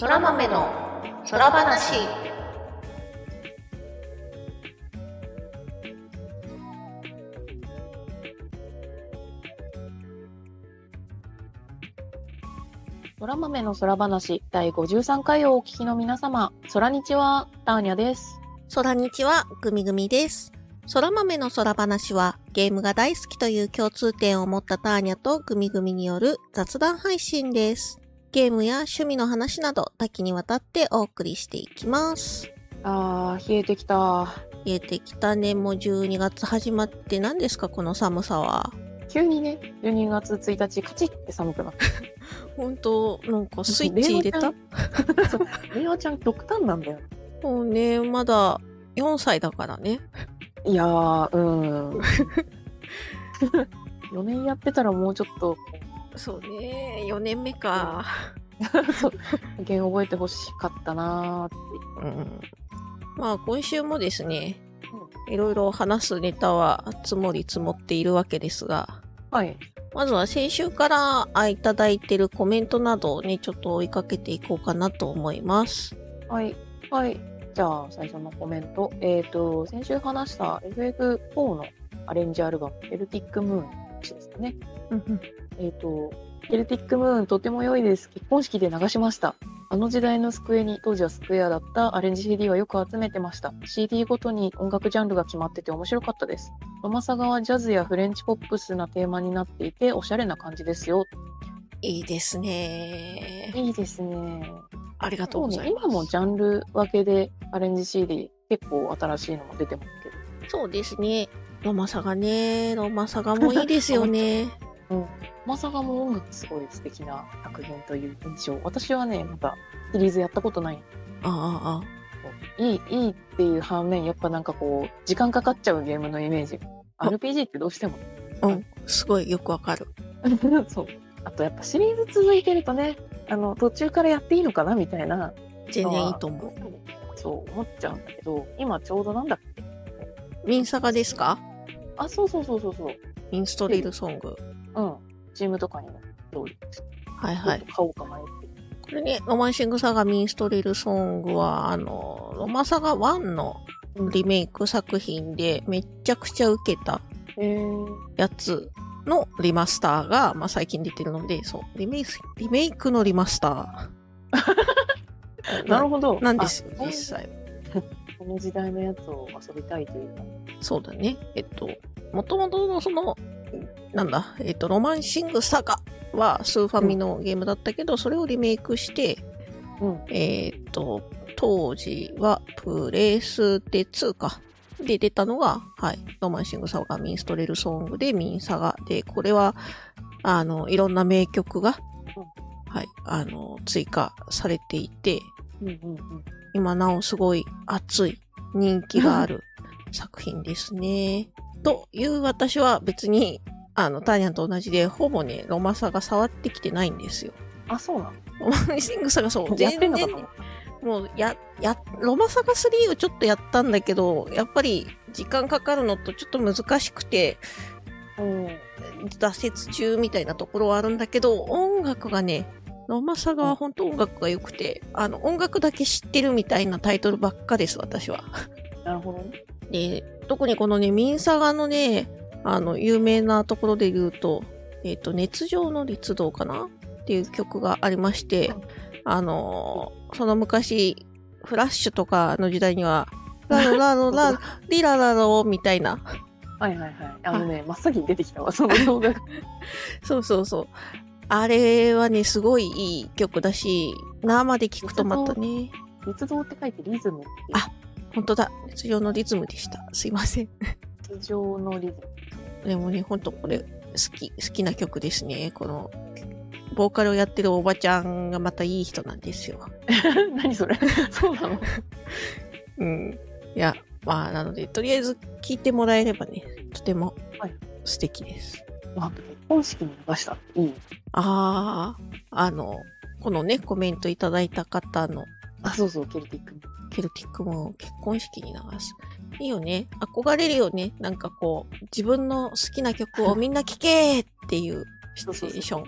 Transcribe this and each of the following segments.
そら豆の空話空豆の空話第53回をお聞きの皆様、空日はターニャです。空日はグミグミです。空豆の空話はゲームが大好きという共通点を持ったターニャとグミグミによる雑談配信です。ゲームや趣味の話など多岐にわたってお送りしていきます。あー、冷えてきた。冷えてきたね。もう12月始まって何ですかこの寒さは。急にね、12月1日カチッって寒くなった。本当なんかスイッチ入れた？レオちゃん極端なんだよ。もうね、まだ4歳だからね。いやー、うーん。4年やってたらもうちょっと、そうね、4年目か。そう、ゲーム覚えてほしかったなーって。うん。まあ今週もですね、いろいろ話すネタは積もり積もっているわけですが、はい。まずは先週からあいただいてるコメントなどをね、ちょっと追いかけていこうかなと思います。はい。はい。じゃあ、最初のコメント。えっ、と、先週話した FF4 のアレンジアルバム、エルティックムーンですかね。えっ、と、ケルティックムーンとても良いです。結婚式で流しました。あの時代のスクエに、当時はスクエアだったアレンジ CD はよく集めてました。CD ごとに音楽ジャンルが決まってて面白かったです。ロマサガはジャズやフレンチポップスなテーマになっていて、おしゃれな感じですよ。いいですね。いいですね。ありがとうございます。今もジャンル分けでアレンジ CD 結構新しいのも出てますけど。そうですね。ロマサガね、ロマサガもいいですよね。うん。まさかも音楽すごい素敵な作品という印象。私はね、まだシリーズやったことない。ああ、あいい、いいっていう反面、やっぱなんかこう、時間かかっちゃうゲームのイメージ。あ RPG ってどうしても。あ、うん。すごいよくわかる。そう。あとやっぱシリーズ続いてるとね、あの、途中からやっていいのかなみたいな。全然いいと思う。そう、思っちゃうんだけど、今ちょうどなんだっけ？ミンサガですか？あ、そうそうそうそうそう。インストリルソング。うん。チームとかにもどうはいはい。買おうか迷ってる。これね、ロマンシングサガミンストリルソングは、あの、ロマサガ1のリメイク作品でめっちゃくちゃ受けたえー、やつのリマスターが、まあ、最近出てるので、そう、リメイク、リメイクのリマスター。なるほど。なんですよ、あ実際。この時代のやつを遊びたいというか。そうだね。えっと、もともとのその、なんだ、えっと、ロマンシングサガはスーファミのゲームだったけど、それをリメイクして、うん。えーっと、当時はプレステ2か。で出たのが、はい、ロマンシングサガミンストレルソングでミンサガで、これは、あの、いろんな名曲が、はい、あの、追加されていて。今なおすごい熱い人気がある作品ですね。という私は別に、あの、ターニャンと同じで、ほぼね、ロマサが触ってきてないんですよ。あ、そうなの？ロマンシングサガそう、やってんのか全然と思ったもう、や、や、ロマサガ3をちょっとやったんだけど、やっぱり時間かかるのとちょっと難しくて、うん。挫折中みたいなところはあるんだけど、音楽がね、ロマサガは本当音楽が良くて、あの、音楽だけ知ってるみたいなタイトルばっかです、私は。なるほどね。で、特にこのね、ミンサガのね、あの、有名なところで言うと、えっ、と、熱情の律動かな？っていう曲がありましてうん、あのーその昔、フラッシュとかの時代には、ラロラロラ、リララロみたいな、はいはいはい。あのね、真っ先に出てきたわ、その動画が。そうそうそう。あれはね、すごいいい曲だし、生で聴くとまたね、律動って書いてリズムって。あ本当だ、熱情のリズムでした。すいません。律動のリズム。でもね、ほんとこれ、好き、好きな曲ですね。この、ボーカルをやってるおばちゃんがまたいい人なんですよ。何それ？そうなの？うん。いや、まあ、なので、とりあえず聴いてもらえればね、とてもはい素敵です。あ、結婚式に流した？いい。ああ、あの、このね、コメントいただいた方のあ、そうそう、ケルティック。ケルティックも結婚式に流す。いいよね。憧れるよね。なんかこう、自分の好きな曲をみんな聴けーっていうシチュエーション。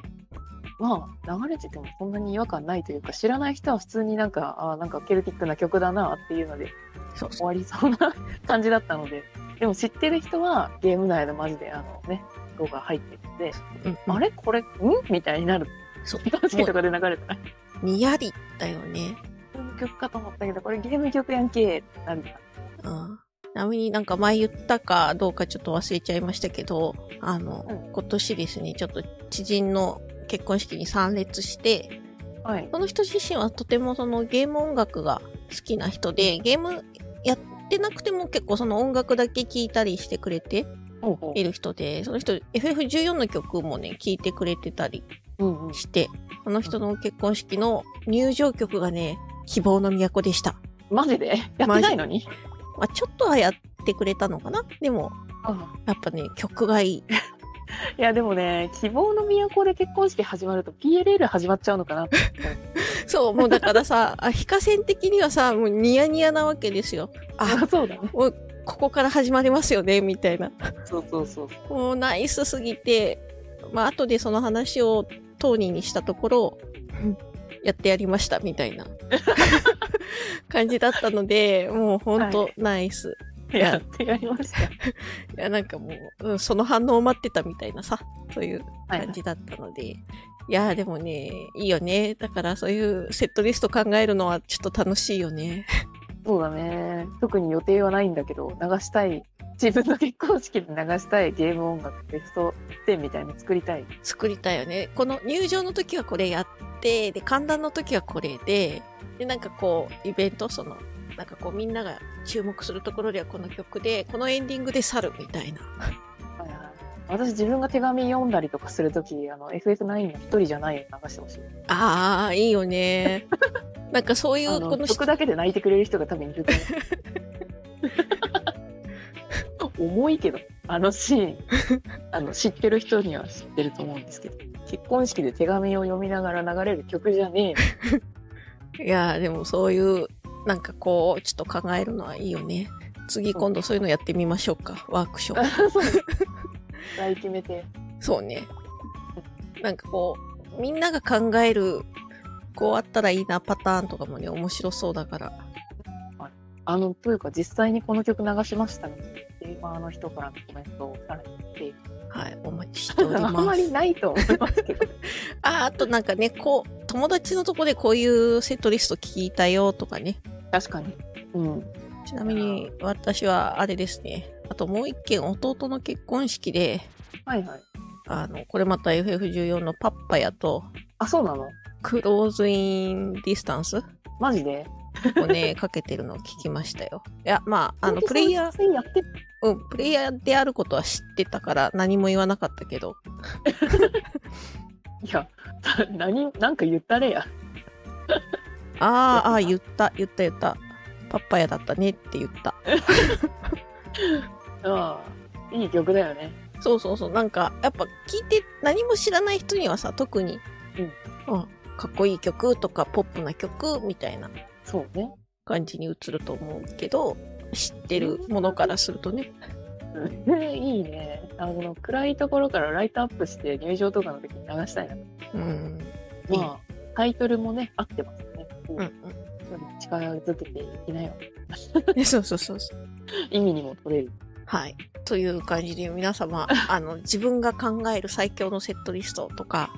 まあ、流れててもそんなに違和感ないというか、知らない人は普通になんか、あなんかケルティックな曲だなっていうので、そう終わりそうな感じだったので、でも知ってる人はゲーム内のマジであのね、動画入ってきて、うん、あれ？これ、ん？みたたいになる。そう。楽しいとかで流れた。にやりだよね。ゲーム曲かと思ったけど、これゲーム曲やんけってなる。うん。ちなみになんか前言ったかどうかちょっと忘れちゃいましたけど、あの、うん、今年ですね、ちょっと知人の結婚式に参列して、はい、その人自身はとてもそのゲーム音楽が好きな人で、ゲームやってなくても結構その音楽だけ聴いたりしてくれている人で、その人 FF14 の曲もね、聴いてくれてたりして、その人の結婚式の入場曲がね、希望の都でした。マジで？やってないのに？まあ、ちょっとはやってくれたのかな？でも、やっぱね、曲がいい。いや、でもね、希望の都で結婚式始まると PLL 始まっちゃうのかな そう、もうだからさ、あ、非化線的にはさ、もうニヤニヤなわけですよ。あ、そうだね。もう、ここから始まりますよね、みたいな。そうそうそう。もうナイスすぎて、まあ、後でその話を当人にしたところ、やってやりました、みたいな感じだったので、もうほんとナイス。やってやりました。いや、なんかもう、うん、その反応を待ってたみたいなさ、そういう感じだったので。はい、いや、でもね、いいよね。だからそういうセットリスト考えるのはちょっと楽しいよね。そうだね。特に予定はないんだけど、流したい。自分の結婚式で流したいゲーム音楽ベスト10みたいに作りたい。作りたいよね。この入場の時はこれやって、で、観覧の時はこれで、で、なんかこう、イベント、その、なんかこうみんなが注目するところではこの曲で、このエンディングで去るみたいな。私自分が手紙読んだりとかするとき、あの、FF9 の一人じゃない流してほしい。ああ、いいよね。なんかそういう、この曲だけで泣いてくれる人が多分いると思う。重いけど、あのシーン、あの、知ってる人には知ってると思うんですけど、結婚式で手紙を読みながら流れる曲じゃねえ。いやでもそういうなんかこう、ちょっと考えるのはいいよね。次今度そういうのやってみましょうか。ワークショップ。大決めて。そうね。なんかこう、みんなが考える、こうあったらいいなパターンとかもね、面白そうだから。あの、というか実際にこの曲流しましたね。ゲーマーの人からのコメントをされて。はい、お待ちしております。あんまりないと思いますけど。あ、あとなんかね、こう、友達のとこでこういうセットリスト聞いたよとかね。確かに。うん。ちなみに、私はあれですね。あともう一件、弟の結婚式で、はいはい。あの、これまた FF14 のパッパヤと、あ、そうなの？クローズインディスタンスマジで？をね、かけてるのを聞きましたよ。いや、まあ、あの、プレイヤー、やって？うん、プレイヤーであることは知ってたから何も言わなかったけど。いや、何、なんか言ったれや。ああ、あ言った、言った言った。パッパヤだったねって言った。ああ、いい曲だよね。そうそうそう。なんか、やっぱ聞いて何も知らない人にはさ、特に、うん、あかっこいい曲とかポップな曲みたいな。そうね。感じに映ると思うけど、知ってるものからするとね。いいね。あの、暗いところからライトアップして入場とかの時に流したいな。うん。まあ、タイトルもね、合ってますね。うんうん。力づけていきなよ。そうそうそうそう。意味にも取れる。はい。という感じで皆様、あの、自分が考える最強のセットリストとか、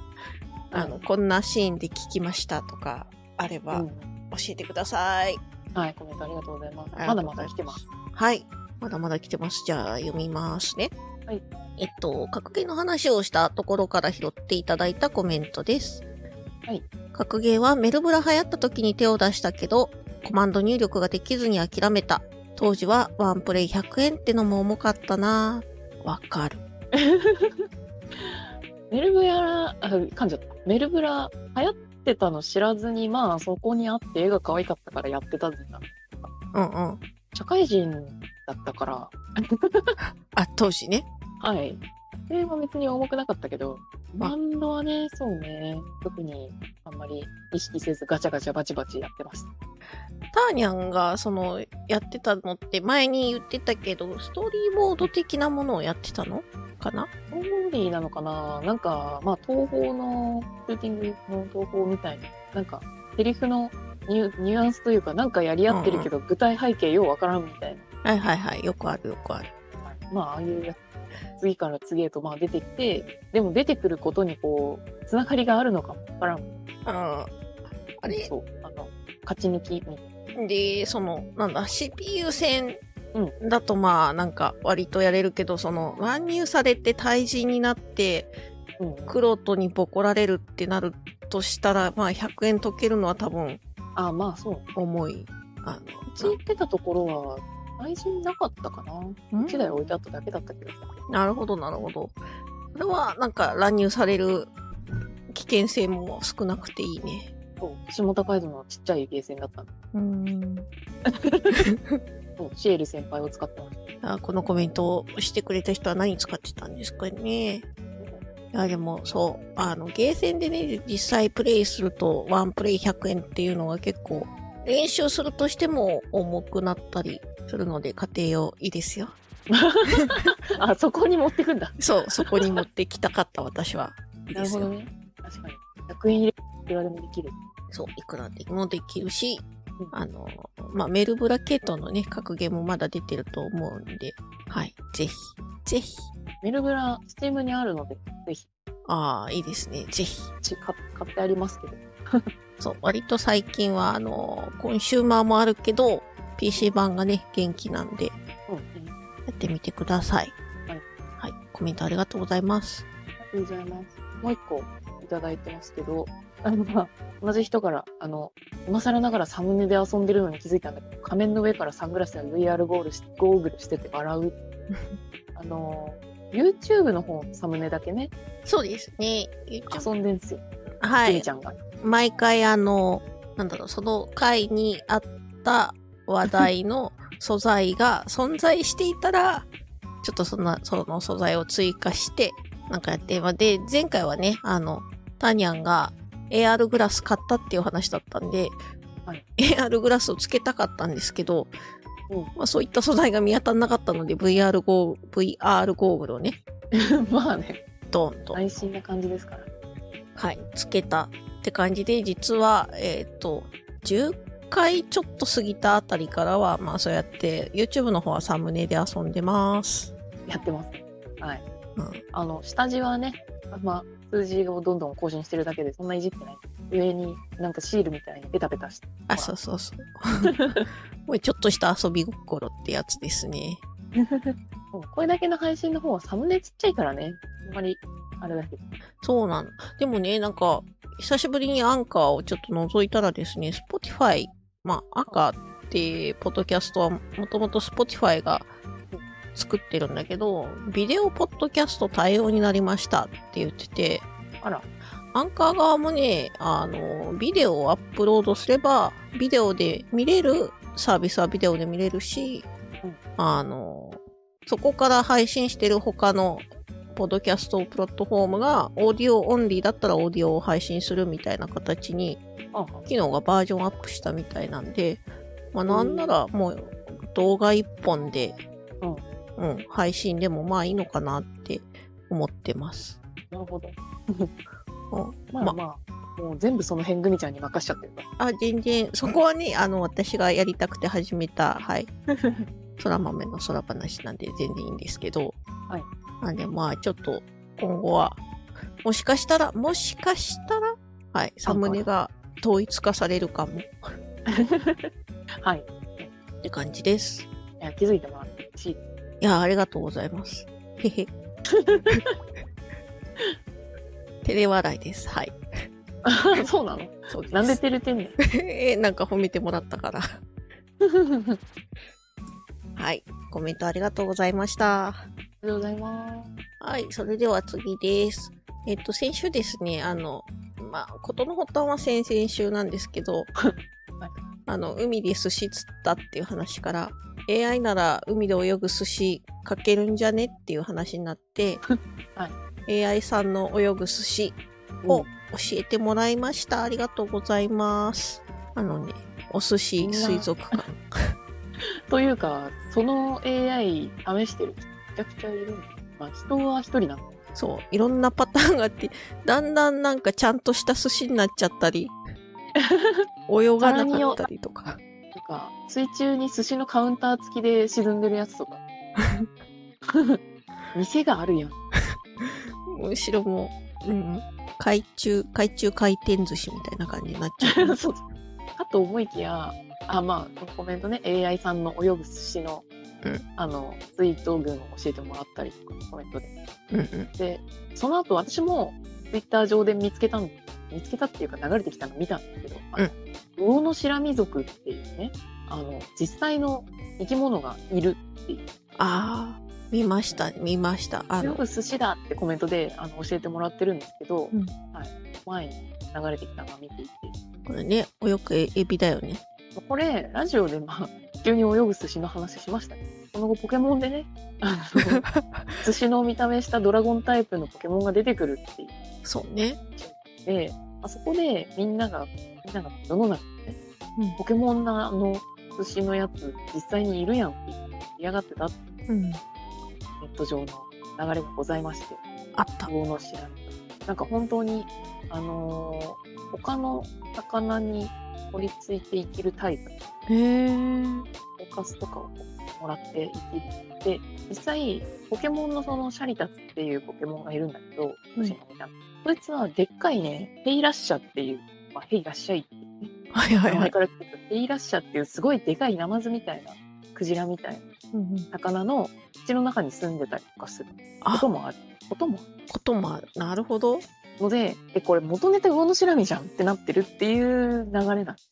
あの、こんなシーンで聞きましたとかあれば、教えてください。はい、コメントありがとうございます。まだまだ来てます。はい。まだまだ来てます。じゃあ、読みますね。はい。えっと、格ゲーの話をしたところから拾っていただいたコメントです。はい。格ゲーはメルブラ流行った時に手を出したけど、コマンド入力ができずに諦めた。当時はワンプレイ100円ってのも重かったなわかる。メルブラ、あ、噛んじゃった。メルブラ流行ってたの知らずに、まあそこにあって絵が可愛かったからやってたぜな。うんうん。社会人だったから。あ、当時ね。はい。それは別に重くなかったけど、バンドはね、そうね、特にあんまり意識せずガチャガチャバチバチやってました。ターニャンが、その、やってたのって前に言ってたけど、ストーリーボード的なものをやってたのかな？ストーリーなのかな？なんか、まあ、東宝の、シューティングの東宝みたいな、なんか、セリフのニュニュアンスというか、なんかやり合ってるけど、具体背景ようわからんみたいな。はいはいはい。よくあるよくある。まあ、ああいうやつ。次から次へとまあ出てきて、でも出てくることにこう、つながりがあるのかもわからん。ああれ？そう、あの、勝ち抜きみたいな。で、その、なんだ、CPU 戦だとまあ、なんか割とやれるけど、その、乱入されて対人になって、うん、黒とにボコられるってなるとしたら、まあ100円解けるのは多分、あまあそう。重い。あの、うち行ってたところは、愛人なかったかな ?1 台置いてあっただけだったけど。なるほど、なるほど。これは、なんか乱入される危険性も少なくていいね。そう、下高井戸のちっちゃいゲーセンだったの。うん。そう、シエル先輩を使ってました。あこのコメントをしてくれた人は何使ってたんですかね。いや、でも、そう、あの、ゲーセンでね、実際プレイすると、ワンプレイ100円っていうのが結構、練習するとしても重くなったりするので、家庭用いいですよ。あ、そこに持ってくんだ。そう、そこに持ってきたかった、私は。いいなるほどね。確かに。100円入れ、いくらでもできる。そう、いくらでもできるし、うん、あの、まあ、メルブラケットのね、格ゲーもまだ出てると思うんで、はい、ぜひ、ぜひ。メルブラ、スティームにあるので、ぜひ。ああ、いいですね、ぜひ。ち買買ってありますけど。そう、割と最近は、あの、コンシューマーもあるけど、PC 版がね、元気なんで、うん、やってみてください。はい。はい。コメントありがとうございます。ありがとうございます。もう一個いただいてますけど、あの、まあ、同じ人から、あの、今更ながらサムネで遊んでるのに気づいたんだけど、仮面の上からサングラスや VR ゴールしゴーグルしてて笑う。あの、YouTube の方、サムネだけね。そうですね。遊んでんすよ。はい。ちゃんが。毎回あの、なんだろう、その回にあった話題の素材が存在していたら、ちょっとそんな、その素材を追加して、なんかやって、で、前回はね、あの、タニャンが AR グラス買ったっていう話だったんで、はい、AR グラスをつけたかったんですけど、うんまあ、そういった素材が見当たらなかったので VR ゴー VR ゴーグルをね。まあね。ドンと。安心な感じですから。はい、つけたって感じで、実は、えっ、ー、と、10回ちょっと過ぎたあたりからは、まあそうやって YouTube の方はサムネで遊んでます。やってます。はい。うん、あの、下地はね、まあ、数字をどんどん更新してるだけで、そんないじってない。上になんかシールみたいにペタペタして。あ、そうそうそう。もうちょっとした遊び心ってやつですね。これだけの配信の方はサムネちっちゃいからね。あんまり、あれだけど。そうなんでもね、なんか、久しぶりにアンカーをちょっと覗いたらですね、Spotify、まあ、アンカーってポッドキャストはもともと Spotify が作ってるんだけど、ビデオポッドキャスト対応になりましたって言ってて、あら。アンカー側もね、あの、ビデオをアップロードすれば、ビデオで見れるサービスはビデオで見れるし、うん、あの、そこから配信してる他のポッドキャストプラットフォームが、オーディオオンリーだったらオーディオを配信するみたいな形に、機能がバージョンアップしたみたいなんで、まあなんならもう動画一本で、うん、配信でもまあいいのかなって思ってます。なるほど。まあまあ、まあ、もう全部その辺グミちゃんに任しちゃってるあ、全然、そこはね、あの、私がやりたくて始めた、はい。空豆の空話なんで全然いいんですけど、はい。なんでまあ、ちょっと、今後は、もしかしたら、もしかしたら、はい、サムネが統一化されるかも。はい。って感じです。いや、気づいてもらってしい。いや、ありがとうございます。へへ。照れ笑いです。はい。そうなの？そうです。なんで照れてんのえ、なんか褒めてもらったから。はい。コメントありがとうございました。ありがとうございます。はい。それでは次です。えっと、先週ですね、あの、まあ、ことの発端は先々週なんですけど、はい、あの、海で寿司釣ったっていう話から、AI なら海で泳ぐ寿司かけるんじゃねっていう話になって、はい、AI さんの泳ぐ寿司を教えてもらいました。ありがとうございます。あのね、お寿司水族館。というか、その AI 試してる？人めちゃくちゃいるんだ。まあ、人は一人なんだ。そう、いろんなパターンがあって、だんだんなんかちゃんとした寿司になっちゃったり、泳がなかったりとか。なんか、水中に寿司のカウンター付きで沈んでるやつとか。店があるやん。むしろもう、うん、海中、海中回転寿司みたいな感じになっちゃう。そうかと思いきや、あ、まあ、そのコメントね、AI さんの泳ぐ寿司の、うんあの、ツイート群を教えてもらったりとか、コメントで。で、その後私もツイッター上で見つけたん見つけたっていうか流れてきたの見たんだけど、魚のシラミ族っていうね、あの、実際の生き物がいるっていう。ああ、見ました、見ました。あの、よく寿司だってコメントであの教えてもらってるんですけど、うんはい、前に流れてきたのを見ていて、これね、泳くエビだよね。これ、ラジオでまあ、急に泳ぐ寿司の話しましたね。その後ポケモンでね、あの、寿司の見た目したドラゴンタイプのポケモンが出てくるっていう。そうね。で、あそこでみんなが、みんなが世の中でね、うんポケモンのあの寿司のやつ実際にいるやんって嫌がってたうん。ネット上の流れがございまして、あった。魚の知らんなんか本当に、あのー他の魚に取り付いて生きるタイプ、へえ。フォーカスとかをもらって生きる。で、実際、ポケモンのそのシャリタツっていうポケモンがいるんだけど、うんそいつはでっかいね、ヘイラッシャっていう、まあ、ヘイラッシャイっていうね、はいはいはい。名前から来てるヘイラッシャっていうすごいでかいナマズみたいな、クジラみたいな魚の口の中に住んでたりとかするこあと、もある。こともあることもある。なるほど。ので、え、これ元ネタ魚のシラミじゃんってなってるっていう流れなんで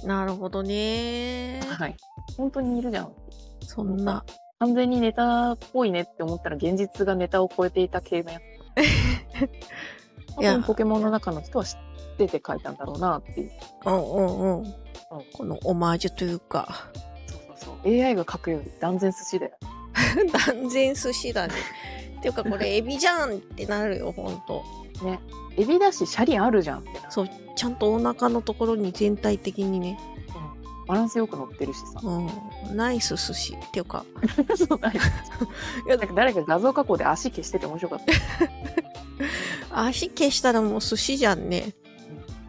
すなるほどね。はい。本当にいるじゃん。そんな。完全にネタっぽいねって思ったら現実がネタを超えていた系のやつ。多いや分ポケモンの中の人は知ってて書いたんだろうなっていう。うんうんうん。このオマージュというか、そうそうそう。AI が書くより断然寿司だよ。断然寿司だね。っていうかこれエビじゃんってなるよ、ほんと。ね。エビだし、シャリあるじゃん。そう、ちゃんとお腹のところに全体的にね、うんバランスよく乗ってるしさ。うん、ナイス寿司っていうか、そうだよ。いや、なんか誰か画像加工で足消してて面白かった。足消したらもう寿司じゃんね。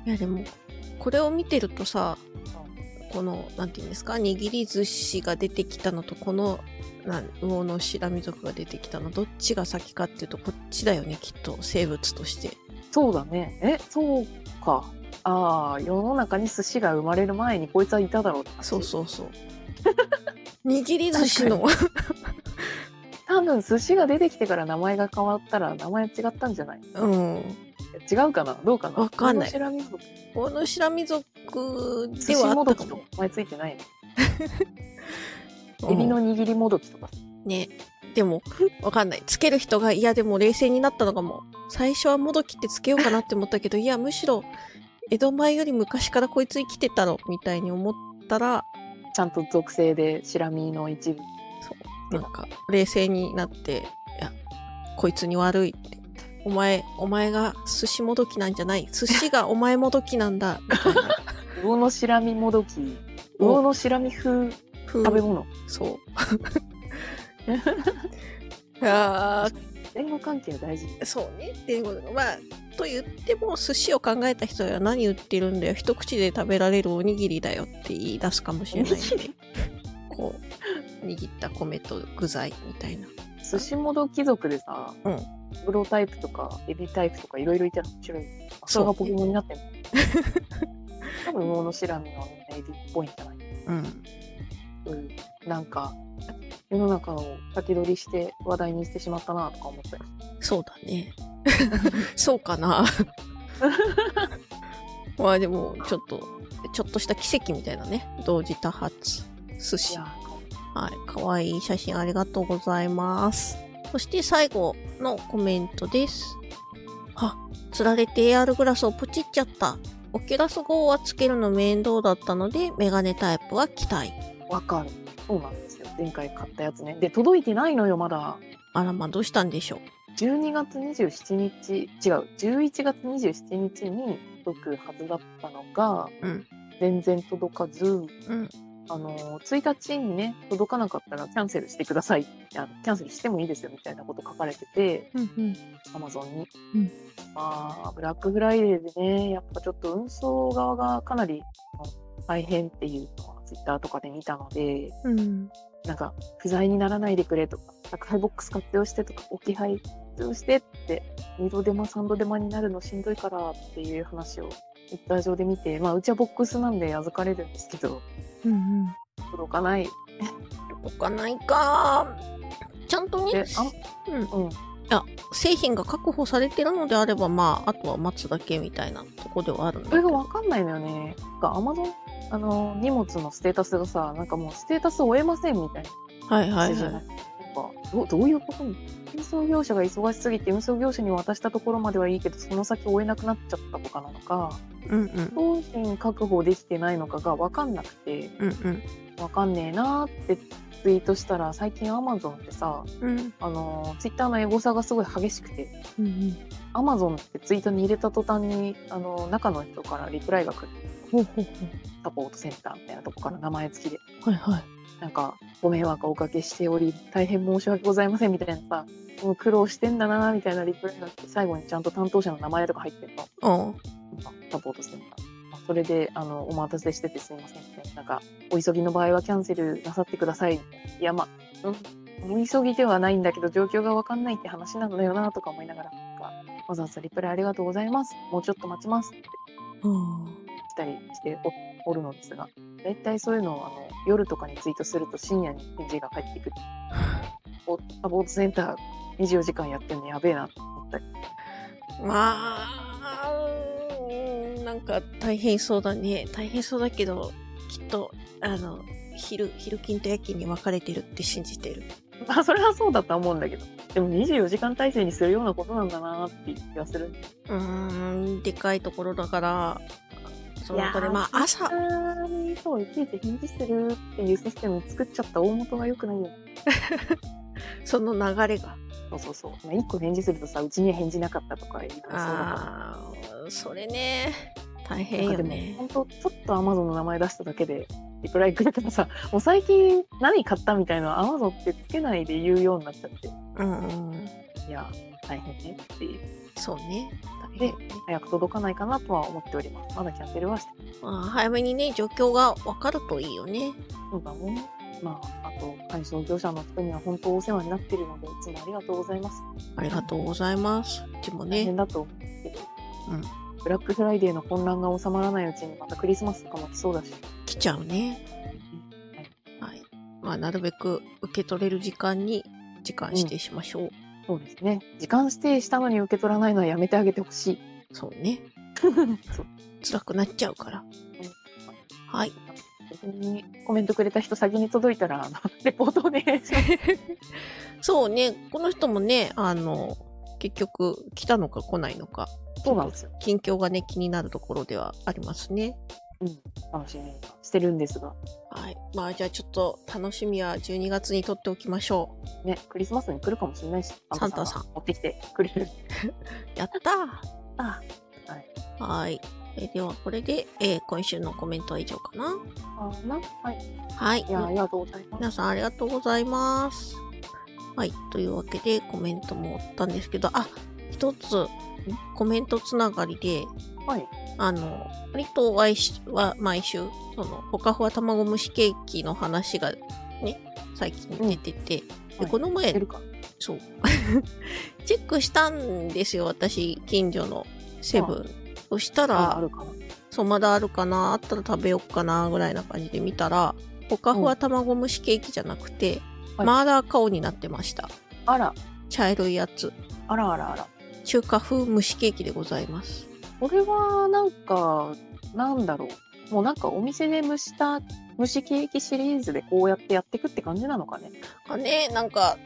いやでも、これを見てるとさ、この、なんていうんですか、握り寿司が出てきたのと、この、なん魚の白身族が出てきたの、どっちが先かっていうと、こっちだよね、きっと、生物として。そうだね。え、そうか。ああ、世の中に寿司が生まれる前にこいつはいただろうそうそうそう。握り寿司の、多分寿司が出てきてから名前が変わったら名前違ったんじゃない？うん。違うかな？どうかな？わかんないこの白身族寿ではあ司もどきったかも。前ついてないの？う んエビの握りもどきとか。ね。でも、わかんない。つける人が、いやでも冷静になったのかも。最初はもどきってつけようかなって思ったけど、いや、むしろ、江戸前より昔からこいつ生きてたろ、みたいに思ったら、ちゃんと属性で白身の一部。そう、なんか、冷静になって、いや、こいつに悪いって。お前、お前が寿司もどきなんじゃない。寿司がお前もどきなんだ、みたいな。魚の白身もどき。お。魚の白身風。風。食べ物。そう。あ言語関係大事。あ、そうね。っていうことまあ、と言っても、寿司を考えた人は何言ってるんだよ。一口で食べられるおにぎりだよって言い出すかもしれないんで。こう、握った米と具材みたいな。寿司もどき族でさ、うんブロタイプとかエビタイプとかいろいろいたら面白い。それがポケモンになってんの。多分魚の白身のエビっぽいんじゃない？うん。そういうなんか世の中を先取りして話題にしてしまったなとか思ったりそうだね。そうかな。まあでも、ちょっと、ちょっとした奇跡みたいなね。同時多発。寿司。はい。かわいい写真ありがとうございます。そして最後のコメントです。あ、釣られて AR グラスをポチっちゃった。オキュラス GO はつけるの面倒だったので、メガネタイプは期待。わかるそうなんですよ前回買ったやつねで届いてないのよまだあらま、どうしたんでしょう？12月27日違う11月27日に届くはずだったのがうん。全然届かず、うん。あの、1日にね、届かなかったらキャンセルしてください。いやキャンセルしてもいいですよみたいなこと書かれてて、うんうん。アマゾンに。うんまあ、ブラックフライデーでね、やっぱちょっと運送側がかなり大変っていうのはツイッターとかで見たので、うん。なんか不在にならないでくれとか、宅配ボックス活用してとか、置き配活用してって、2度手間3度手間になるのしんどいからっていう話をツイッター上で見て、まあうちはボックスなんで預かれるんですけど、うんうん。届かない。届かないか。ちゃんとねで、あうん。うん。製品が確保されてるのであれば、まあ、あとは待つだけみたいなとこではあるんだそれがけど。わかんないのよね。なんかアマゾン、あの、荷物のステータスがさ、なんかもうステータス終えませんみたいな。はいはいはメかどうどういうこと？に運送業者が忙しすぎて運送業者に渡したところまではいいけどその先追えなくなっちゃったとかなのかい。うんうん。商品確保できてないのかが分かんなくてうんうん。分かんねえなーってツイートしたら最近アマゾンってさうんあのツイッターのエゴサがすごい激しくてうんうん。アマゾンってツイートに入れた途端にあの中の人からリプライが来るサポートセンターみたいなとこから名前付きでう。はいはい。なんか、ご迷惑をおかけしており、大変申し訳ございませんみたいなさ、もう苦労してんだなみたいなリプライが来て、最後にちゃんと担当者の名前とか入ってるの。うん。サポートセンター。まあそれで、あの、お待たせしててすみませんみたいな。なんか、お急ぎの場合はキャンセルなさってください。いや、まあ、うん、お急ぎではないんだけど、状況がわかんないって話なんだよなとか思いながら、なんか、わざわざリプライありがとうございます。もうちょっと待ちますってうん。来たりしておおるのですが、だいたいそういうのをあの夜とかにツイートすると深夜に返事が返ってくる。おサポートセンター24時間やってんのやべえなって思ったり。まあ、なんか大変そうだね。大変そうだけど、きっと、あの、昼、昼勤と夜勤に分かれてるって信じてる。まあそれはそうだとは思うんだけど。でも24時間体制にするようなことなんだなっていう気がする。うーん、でかいところだから、そのこれまあ朝、にそう、いちいち返事するっていうシステム作っちゃった大元が良くないよね。その流れが。そうそうそう。まあ、1個返事するとさ、うちには返事なかったとか言う。ああ、それね、大変よね。本当ちょっとアマゾンの名前出しただけでリプライくれたらさもう最近何買ったみたいなアマゾンってつけないで言うようになっちゃってうんうん。いや大変ねっていうそうね。大で早く届かないかなとは思っておりますまだキャンセルはしてまあ、早めにね、状況が分かるといいよね。そうだねまああと配送業者の人には本当お世話になってるのでいつもありがとうございますありがとうございます。うちもね大変、だと思ううんブラックフライデーの混乱が収まらないうちにまたクリスマスとかも来そうだし来ちゃうね。はい。まあ、なるべく受け取れる時間に時間指定しましょう。そうですね時間指定したのに受け取らないのはやめてあげてほしいそうね。そう辛くなっちゃうから。はい。逆にコメントくれた人先に届いたら、あの、レポートお願いします。そうね。この人もね、あの、結局来たのか来ないのか、そうなんですよ。近況がね、気になるところではありますね。うん。楽しみにしてるんですが。はい。まあ、じゃあちょっと楽しみは12月にとっておきましょね、クリスマスに来るかもしれないし、サンタさんが持ってきてくれる。う。やったあ、はい。ーはい。えーでは、これで、えー今週のコメントは以上かな。あな、はい。はい。いや、ありがとうございます。皆さんありがとうございます。はい。というわけでコメントもおったんですけど、あ、一つコメントつながりで、はい。あの、割と毎週、は毎週、その、ほかふわ卵蒸しケーキの話がね、最近出てて、ではいこの前出、るか。そう。チェックしたんですよ、私、近所のセブン。そしたら。そう、まだあるかな、あったら食べよっかな、ぐらいな感じで見たら、ほかふわ卵蒸しケーキじゃなくて、はいマーラー顔になってました。あら、茶色いやつ。あらあらあら。中華風蒸しケーキでございます。これは、なんか、なんだろう。もうなんかお店で蒸した、蒸しケーキシリーズでこうやってやっていくって感じなのかね。あね、なんか、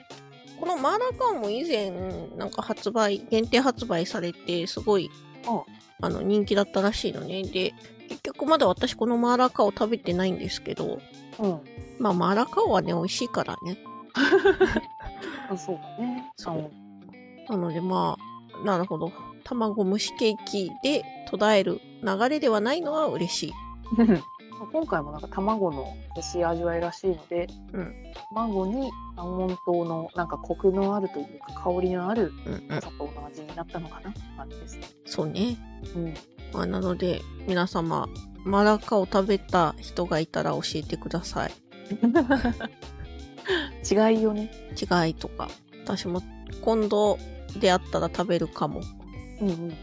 このマーラーカンも以前、なんか発売、限定発売されて、すごい、うんあの、人気だったらしいのね。で、結局まだ私このマーラーカオ食べてないんですけど、うん。まあ、マーラーカオはね、美味しいからね。あそうだね。そうなのでまあ、なるほど。卵蒸しケーキで途絶える流れではないのは嬉しい。今回もなんか卵の美味しい味わいらしいので、うん、卵に三温糖のなんかコクのあるというか香りのある砂糖の味になったのかな？って感じですね。そうね。うん。まあ、なので皆様マラカを食べた人がいたら教えてください。違いよね。違いとか。私も今度出会ったら食べるかも。うんうんうん。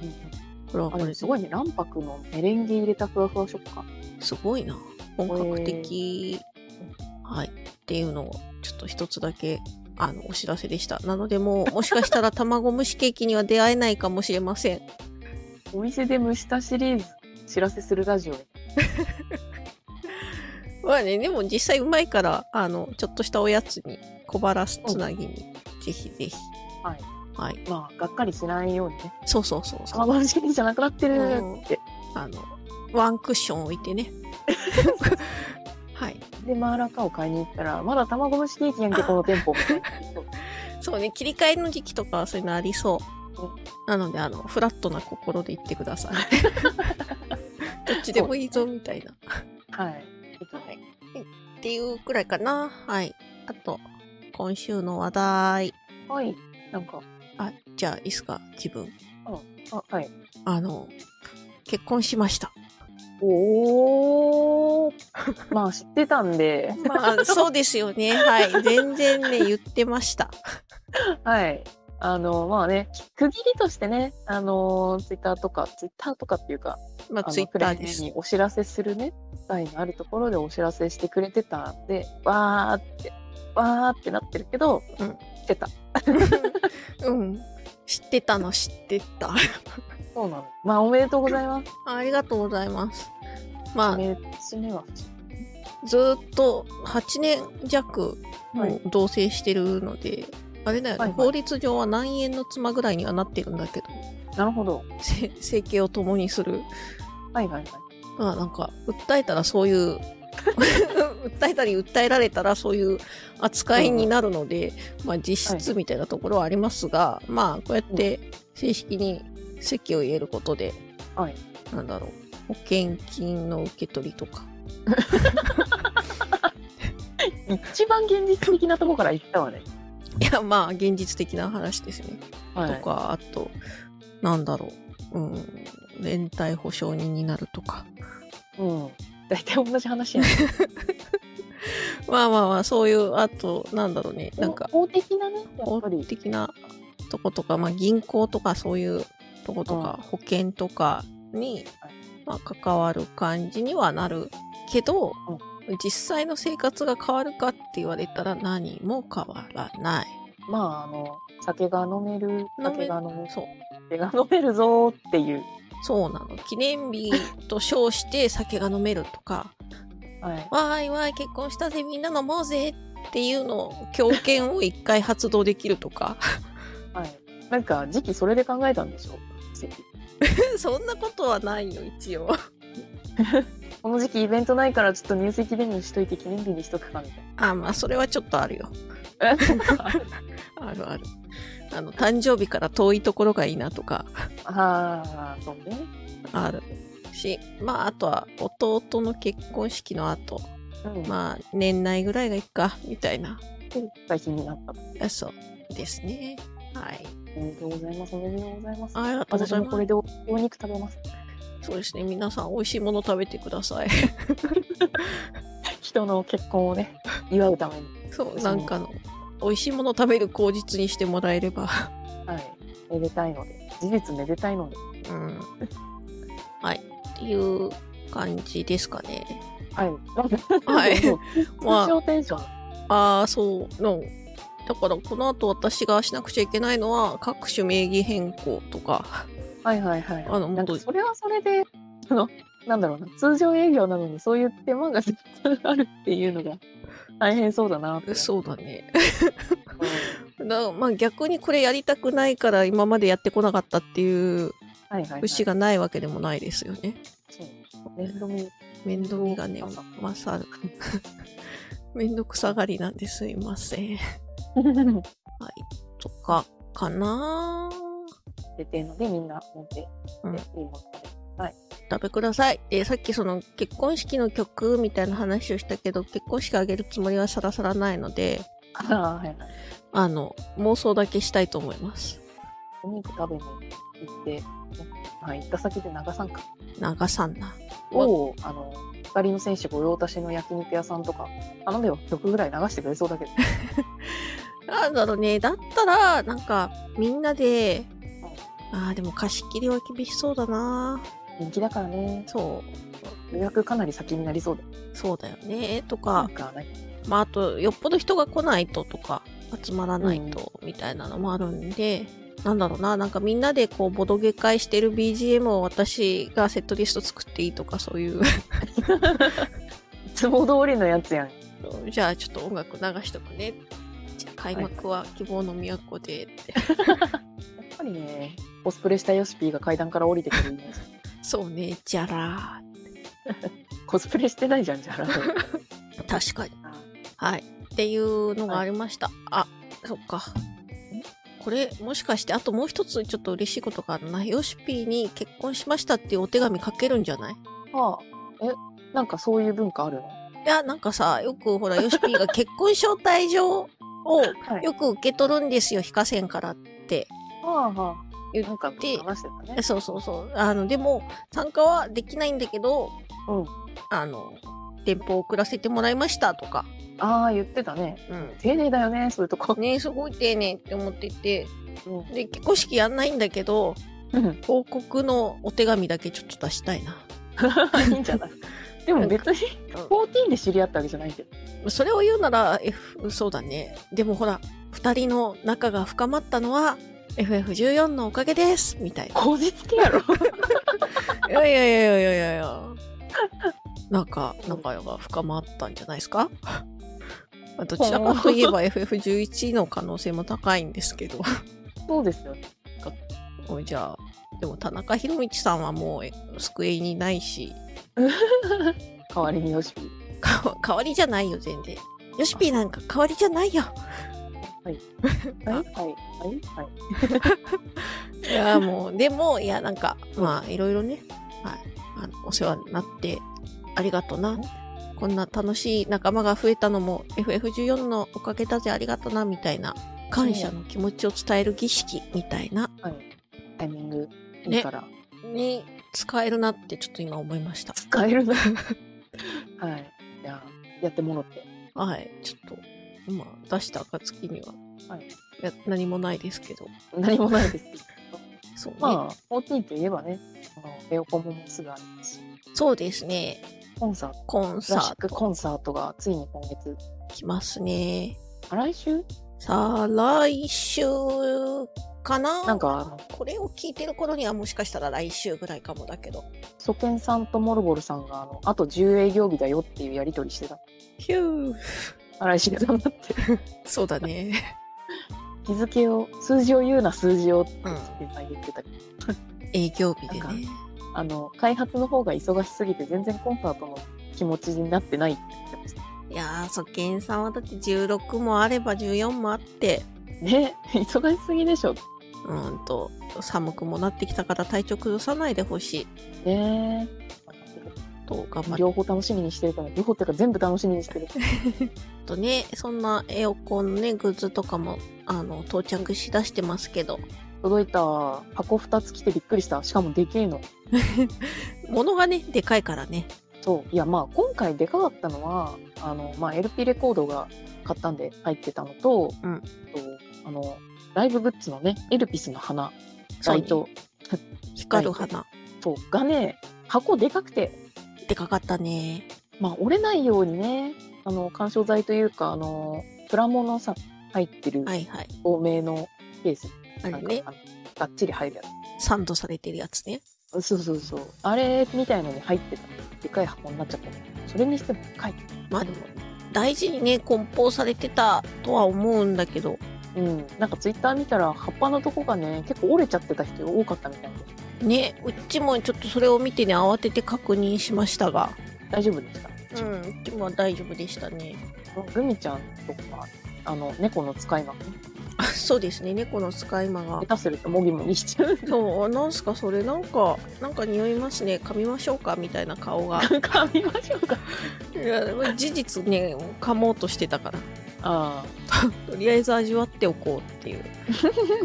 これはこれすごいね。卵白のメレンゲ入れたふわふわ食感。すごいな。本格的。はい。っていうのを、ちょっと一つだけ、あの、お知らせでした。なので、もう、もしかしたら卵蒸しケーキには出会えないかもしれません。お店で蒸したシリーズ、知らせするラジオ。まあね、でも実際うまいから、あの、ちょっとしたおやつに、小腹すつなぎに、ぜひぜひ。はい。はい。まあ、がっかりしないようにね。そうそうそうそう。卵蒸しケーキじゃなくなってるって。あの、ワンクッション置いてね。はい。で、マーラカを買いに行ったら、まだ卵蒸しケーキやんけ、この店舗。そうね、切り替えの時期とかはそういうのありそう。うん、なので、あの、フラットな心で言ってください。どっちでもいいぞ、みたいな。はい。はい。っていうくらいかな。はい。あと、今週の話題。はい。なんか。あ、じゃあ、いいっすか、自分。あ、あはい。あの、結婚しました。おー。まあ知ってたんで。まあそうですよね。はい。全然ね、言ってました。はい。あの、まあね、区切りとしてね、あの、ツイッターとか、ツイッターとかっていうか、まあツイッターです。にお知らせするね、際のあるところでお知らせしてくれてたんで、わーって、わーってなってるけど、うん、知ってた。うん。知ってたの知ってた。そうなの。まあ、おめでとうございます。ありがとうございます。まあ、目はずっと8年弱も同棲してるので、はい、あれだよね、はいはい、法律上は何円の妻ぐらいにはなってるんだけど。なるほど。生計を共にする。はいはいはい。まあなんか、訴えたらそういう 訴えたり訴えられたらそういう扱いになるので、うん、まあ実質みたいなところはありますが、はい、まあこうやって正式に席を入れることで、はい、なんだろう、保険金の受け取りとか。一番現実的なとこから言ったわね。いや、まあ、現実的な話ですね。はい、とか、あと、なんだろう、うん、連帯保証人になるとか。うん。大体同じ話やね。まあまあまあ、そういう、あと、なんだろうね、なんか。法的なね、法的なとことか、まあ銀行とかそういうとことか、保険とかに、まあ、関わる感じにはなるけど、実際の生活が変わるかって言われたら何も変わらない。まあ、あの、酒が飲める、酒が飲める、そう。酒が飲めるぞっていう。そうなの。記念日と称して酒が飲めるとか、はい、わーいわーい結婚したぜみんな飲もうぜっていうのを強権を一回発動できるとか。はい。なんか時期それで考えたんでしょ？そんなことはないよ、一応。この時期イベントないからちょっと入籍デビューしといて記念日にしとくかみたいな。あ、まあそれはちょっとあるよ。あるある。あの、誕生日から遠いところがいいなとか。ああ、そうね。あるし、まああとは弟の結婚式の後、うん、まあ年内ぐらいがいいか、みたいな。大事になった。そうですね。はい。おめでとうございます。おめでとうございます。ありがとうございます。これでお肉食べます。そうですね。皆さん、美味しいもの食べてください。人の結婚をね、祝うために。そう、なんかの、美味しいもの食べる口実にしてもらえれば。はい。めでたいので。事実めでたいので。うん。はい。っていう感じですかね。はい。はい。まあ、テンション。ああ、そうの、だからこの後私がしなくちゃいけないのは各種名義変更とか。はいはいはい。あの、なんかそれはそれで、その、なんだろうな、通常営業なのにそういう手間があるっていうのが大変そうだなそうだね。だまあ逆にこれやりたくないから今までやってこなかったっていう節がないわけでもないですよね。そう。面倒見。面倒見がね、勝る。面倒くさがりなんですいません。はい。とか、かな出てるので、みんな持って、うん、いいものさい。食べください。で、さっきその結婚式の曲みたいな話をしたけど、結婚式あげるつもりはさらさらないので、はいはい。あの、妄想だけしたいと思います。お肉食べに行って、まあ、行った先で長さんか。長さんな。を、あの、二人の選手御用達の焼肉屋さんとか、頼めば曲ぐらい流してくれそうだけど。なんだろうね。だったら、なんか、みんなで、ああ、でも貸し切りは厳しそうだな。人気だからね。そう。予約かなり先になりそうだ。そうだよね。とか、かね、まあ、あと、よっぽど人が来ないととか、集まらないと、みたいなのもあるんで、なんだろうな、なんかみんなでこう、ボドゲ会してる BGM を私がセットリスト作っていいとか、そういう、いつも通りのやつやん。じゃあちょっと音楽流しとくね。じゃあ開幕は希望の都でって。やっぱりね、コスプレしたヨシピーが階段から降りてくるイメージ。そうね、じゃらコスプレしてないじゃん、じゃら。ー。確かに。はい。っていうのがありました。あ、そっか。これ、もしかして、あともう一つちょっと嬉しいことがあるな。ヨシピーに結婚しましたっていうお手紙書けるんじゃない？はあ、え、なんかそういう文化あるの？いや、なんかさ、よくほら、ヨシピーが結婚招待状をはい。よく受け取るんですよ、非課線からってはあはあ。言って、ね。そうそうそう。あの、でも、参加はできないんだけど、うん。あの、電報を送らせてもらいましたとか。ああ、言ってたね。うん。丁寧だよね、そういうとこ。ねすごい丁寧って思ってて。うんで、結婚式やんないんだけど、うん。報告のお手紙だけちょっと出したいな。いいんじゃない？でも別に、14で知り合ったわけじゃないけど。それを言うなら、F、そうだね。でもほら、二人の仲が深まったのは、FF14 のおかげですみたいな。口実系やろ。いやいやいやいやいやいや。なんか、仲が深まったんじゃないですか？どちらかといえば FF11 の可能性も高いんですけど。そうですよね。じゃあ、でも田中宏道さんはもうえ救いにないし、代わりにヨシピ代わりじゃないよ、全然。ヨシピーなんか代わりじゃないよ。はい。はい？はい。はい？はい。いや、もう、でも、いや、なんか、まあ、いろいろね、はい。あの、お世話になって、ありがとな。こんな楽しい仲間が増えたのも FF14 のおかげだぜ、ありがとな、みたいな、感謝の気持ちを伝える儀式みたいな、はい。タイミングいいから。に使えるなってちょっと今思いました。使えるな。はい。じゃあ、やってもろって。はい。ちょっと、まあ、出した暁には、はい。いや何もないですけど。何もないですけど。そうね。まあ、14といえばね、エオコモもすぐありますし、そうですね。コンサート、コンサートコンサートがついに今月、来ますね。あ来週さあ、来週かな？なんか、あの、これを聞いてる頃にはもしかしたら来週ぐらいかもだけど。ソケンさんとモルボルさんが、あの、あと10営業日だよっていうやりとりしてた。ヒュー。荒井重さんだって。そうだね。日付を、数字を言うな、数字をって言ってたけど、営業日でね。あの、開発の方が忙しすぎて全然コンサートの気持ちになってないって言ってました。いやー、そけんさんはだって16もあれば14もあって、ね、忙しすぎでしょ。うーんと、寒くもなってきたから体調崩さないでほしいねと頑張。両方楽しみにしてるから、両方っていうか全部楽しみにしてる。とね、そんなエオコンのね、グッズとかも、あの、到着しだしてますけど、届いた箱2つ来てびっくりした。しかもでけえの。物がね、でかいからね。そう。いや、まあ、今回でかかったのは、あの、まあ、LP レコードが買ったんで入ってたのと、うんとあの、ライブグッズのね、エルピスの花、そうねライト、光る花。そう、がね、箱でかくて、でかかったね。まあ、折れないようにね、あの、干渉剤というか、あの、プラモのさ、入ってるはいはい。透明のケース、なんか、あれね、がっちり入るやサンドされてるやつね。つ。そうそうそう。あれみたいのに入ってた。でかい箱になっちゃったね。それにしてもでかい。まあでも、大事にね、梱包されてたとは思うんだけど、うん。なんかツイッター見たら、葉っぱのとこがね、結構折れちゃってた人多かったみたいで。ね、うちもちょっとそれを見てね、慌てて確認しましたが、大丈夫でした。うん、うちも大丈夫でしたね。グミちゃんとか、あの、猫の使いがね、そうですね、猫の使い魔が。下手するともぎもぎしちゃう。そう、なんすか、それ、なんか、なんか匂いますね、噛みましょうかみたいな顔が。噛みましょうか？いや、事実ね、噛もうとしてたから。あ とりあえず味わっておこうっていう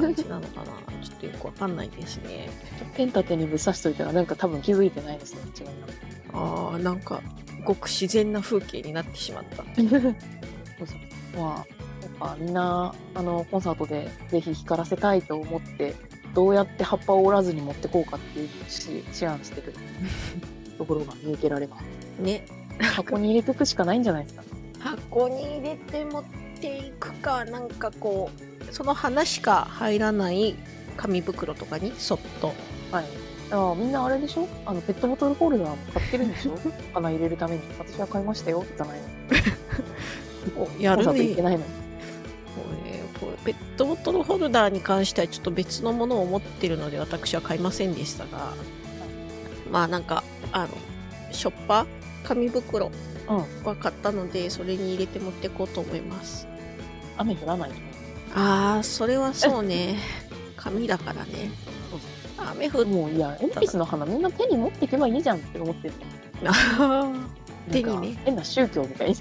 感じなのかな。ちょっとよくわかんないですね。ペン立てにぶっ刺しといたら、なんか多分気づいてないですね、違いああ、なんか、ごく自然な風景になってしまった。そうそう。まあ、やっぱみんな、あの、コンサートでぜひ光らせたいと思って、どうやって葉っぱを折らずに持ってこうかっていうし思案してる ところが見受けられます。ね。箱に入れていくしかないんじゃないですか。箱に入れて持っていくか、なんかこう、その花しか入らない紙袋とかに？そっと。はい。ああみんなあれでしょ？あの、ペットボトルホルダーも買ってるんでしょ？花入れるために。私は買いましたよ、じゃないの。おやるコンサート行ってね。ないのに。これこれペットボトルホルダーに関してはちょっと別のものを持ってるので私は買いませんでしたが、まあなんか、あの、ショッパー紙袋うん。は買ったので、それに入れて持っていこうと思います。雨降らない。あー、それはそうね。紙だからね。雨降っもういや、鉛筆の花みんな手に持っていけばいいじゃんって思ってる。た。手にねなんか変な宗教みたいに。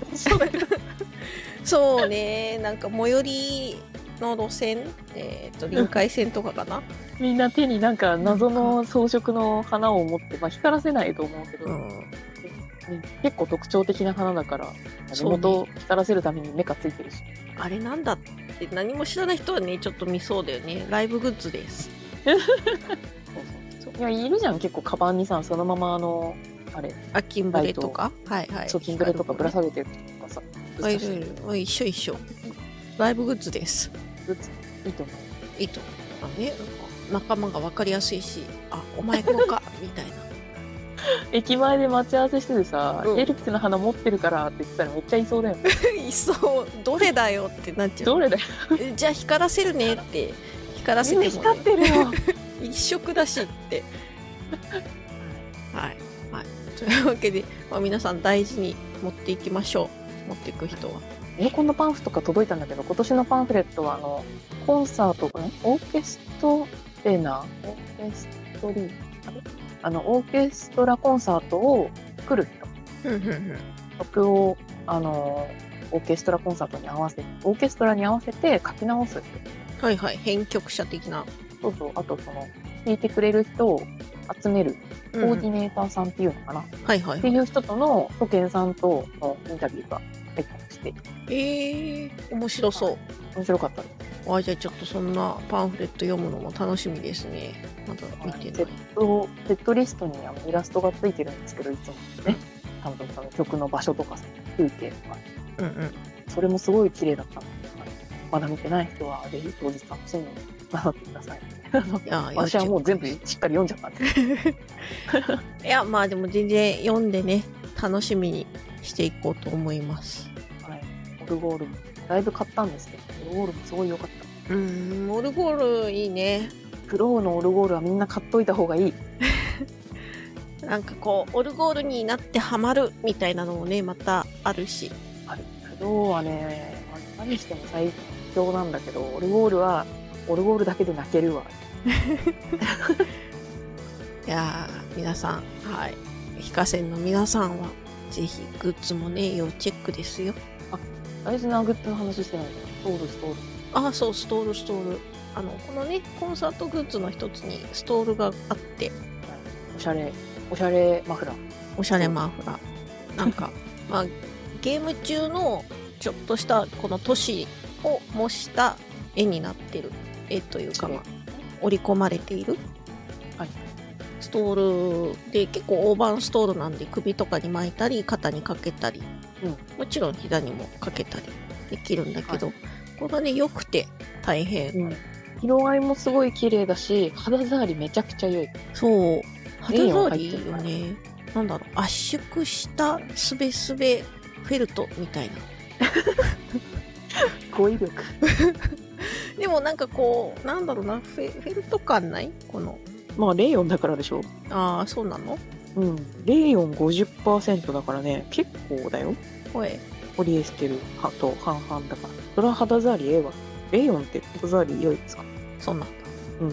そうね。なんか最寄りの路線、えっ、と、臨海線とかかな。みんな手になんか謎の装飾の花を持って、まあ光らせないと思うけど、うん。ね結構特徴的な花だから、根そうね元を光らせるためにメカついてるし。あれなんだって何も知らない人はね、ちょっと見そうだよね。ライブグッズです。そうそういや、いるじゃん、結構カバンにさ、そのままあの、あれ、あ、キンブレとか？はいはい。そう、キングレとかぶら下げてるとかさ、あいるいるあ一緒一緒。ライブグッズです。グッズいいと思う。いいと思う。あね、仲間が分かりやすいし、あ、お前こうか、みたいな。駅前で待ち合わせしててさ、うんエルプスの花持ってるからって言ってたらめっちゃいそうだよね。いそう、どれだよってなっちゃう。どれだよ。えじゃあ光らせるねって、光らせても、な光ってるよ。一色だしって。はい。はい。というわけで、まあ、皆さん大事に持っていきましょう。持っていく人は。え、こんなパンフとか届いたんだけど、今年のパンフレットは、あの、コンサート、ん？オーケストレナオーケストリー？あの、オーケストラコンサートを作る人。うんうんうん。曲を、あの、オーケストラコンサートに合わせて、オーケストラに合わせて書き直す人。はいはい。編曲者的な。そうそう、あとその、弾いてくれる人を集める、コうんーディネーターさんっていうのかな、っはいはいはい。ていう人との、ソケンさんとのインタビューが入ったりして、えー、面白そう。面白かったです。あ、じゃあちょっとそんなパンフレット読むのも楽しみですね。まだ見てない。ト、セットリストにあのイラストがついてるんですけど、いつもね。ちゃんとその曲の場所とかさ風景とか、うんうん。それもすごい綺麗だったので、まだ見てない人はぜひ当日楽しみになさってください。いや、私はもう全部いしっかり読んじゃったんで。や、まあでも全然読んでね、楽しみにしていこうと思います。はい。オルゴールも、だいぶ買ったんですけど、オルゴールもすごい良かった。うーん、オルゴールいいね。プロのオルゴールはみんな買っといた方がいい。なんかこう、オルゴールになってハマるみたいなのもね、またあるし。あれ、プロはね、何しても最強なんだけど、オルゴールは、オルゴールだけで泣けるわ。いやー、皆さん、はい。非課線の皆さんは、ぜひグッズもね、要チェックですよ。大事なグッズの話してないんだよ。ストール、ストール。あ、そう、ストール、ストール。あの、このね、コンサートグッズの一つにストールがあって、おしゃれ、おしゃれマフラー。おしゃれマフラー。なんか、まあ、ゲーム中のちょっとしたこの都市を模した絵になってる絵というか、まあ、織り込まれているはいストールで結構大判ストールなんで首とかに巻いたり肩にかけたり、うんもちろん膝にもかけたりできるんだけど、はこれがね良くて大変。うん。色合いもすごい綺麗だし、肌触りめちゃくちゃ良い。そう。肌触りよね。なんだろう。圧縮したすべすべフェルトみたいな。語彙力。でもなんかこうなんだろうな。フェフェルト感ない？この。まあ、レイヨンだからでしょ。ああそうなの？うん。レイヨン50%だからね、結構だよ。声ポリエステルと半々だから。それは肌触りええわ。レイヨンって手触り良いですか？そうなんだ。うん。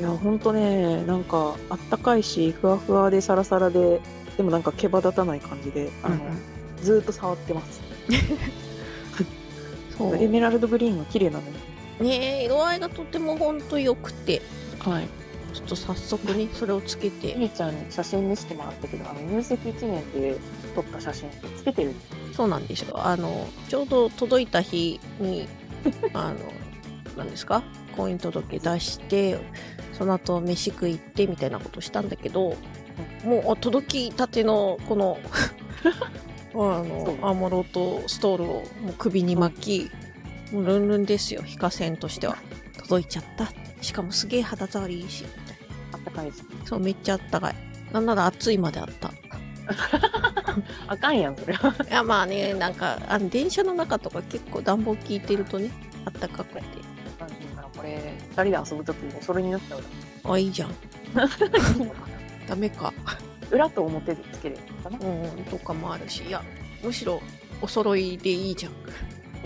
いや、ほんとね、なんか、あったかいし、ふわふわでサラサラで、でもなんか毛羽立たない感じで、あの、うんうんずーっと触ってます。そう。エメラルドグリーンが綺麗なのよ。ねえ、色合いがとてもほんと良くて、はい。ちょっと早速ね、それをつけゆて、りちゃんに写真見せてもらったけど、あの、入籍1年で撮った写真ってつけてる。そうなんですよ。あの、ちょうど届いた日に、あの、何ですか？婚姻届出して、その後飯食い行ってみたいなことしたんだけど、もうあ届きたてのこの、あの、アーモロとストールをもう首に巻き、もうルンルンですよ、非化線としては。届いちゃった。しかもすげえ肌触りいいし、ったかいです。な。そう、めっちゃあったかい。なんなら暑いまであった。あかんやん、それは。いやまあねなんかあの電車の中とか結構暖房効いてるとねあったかくてこれ、二人で遊ぶときお揃いになっちゃうあいいじゃんな。ダメか裏と表でつけるのかなうんうんとかもあるしいやむしろお揃いでいいじゃん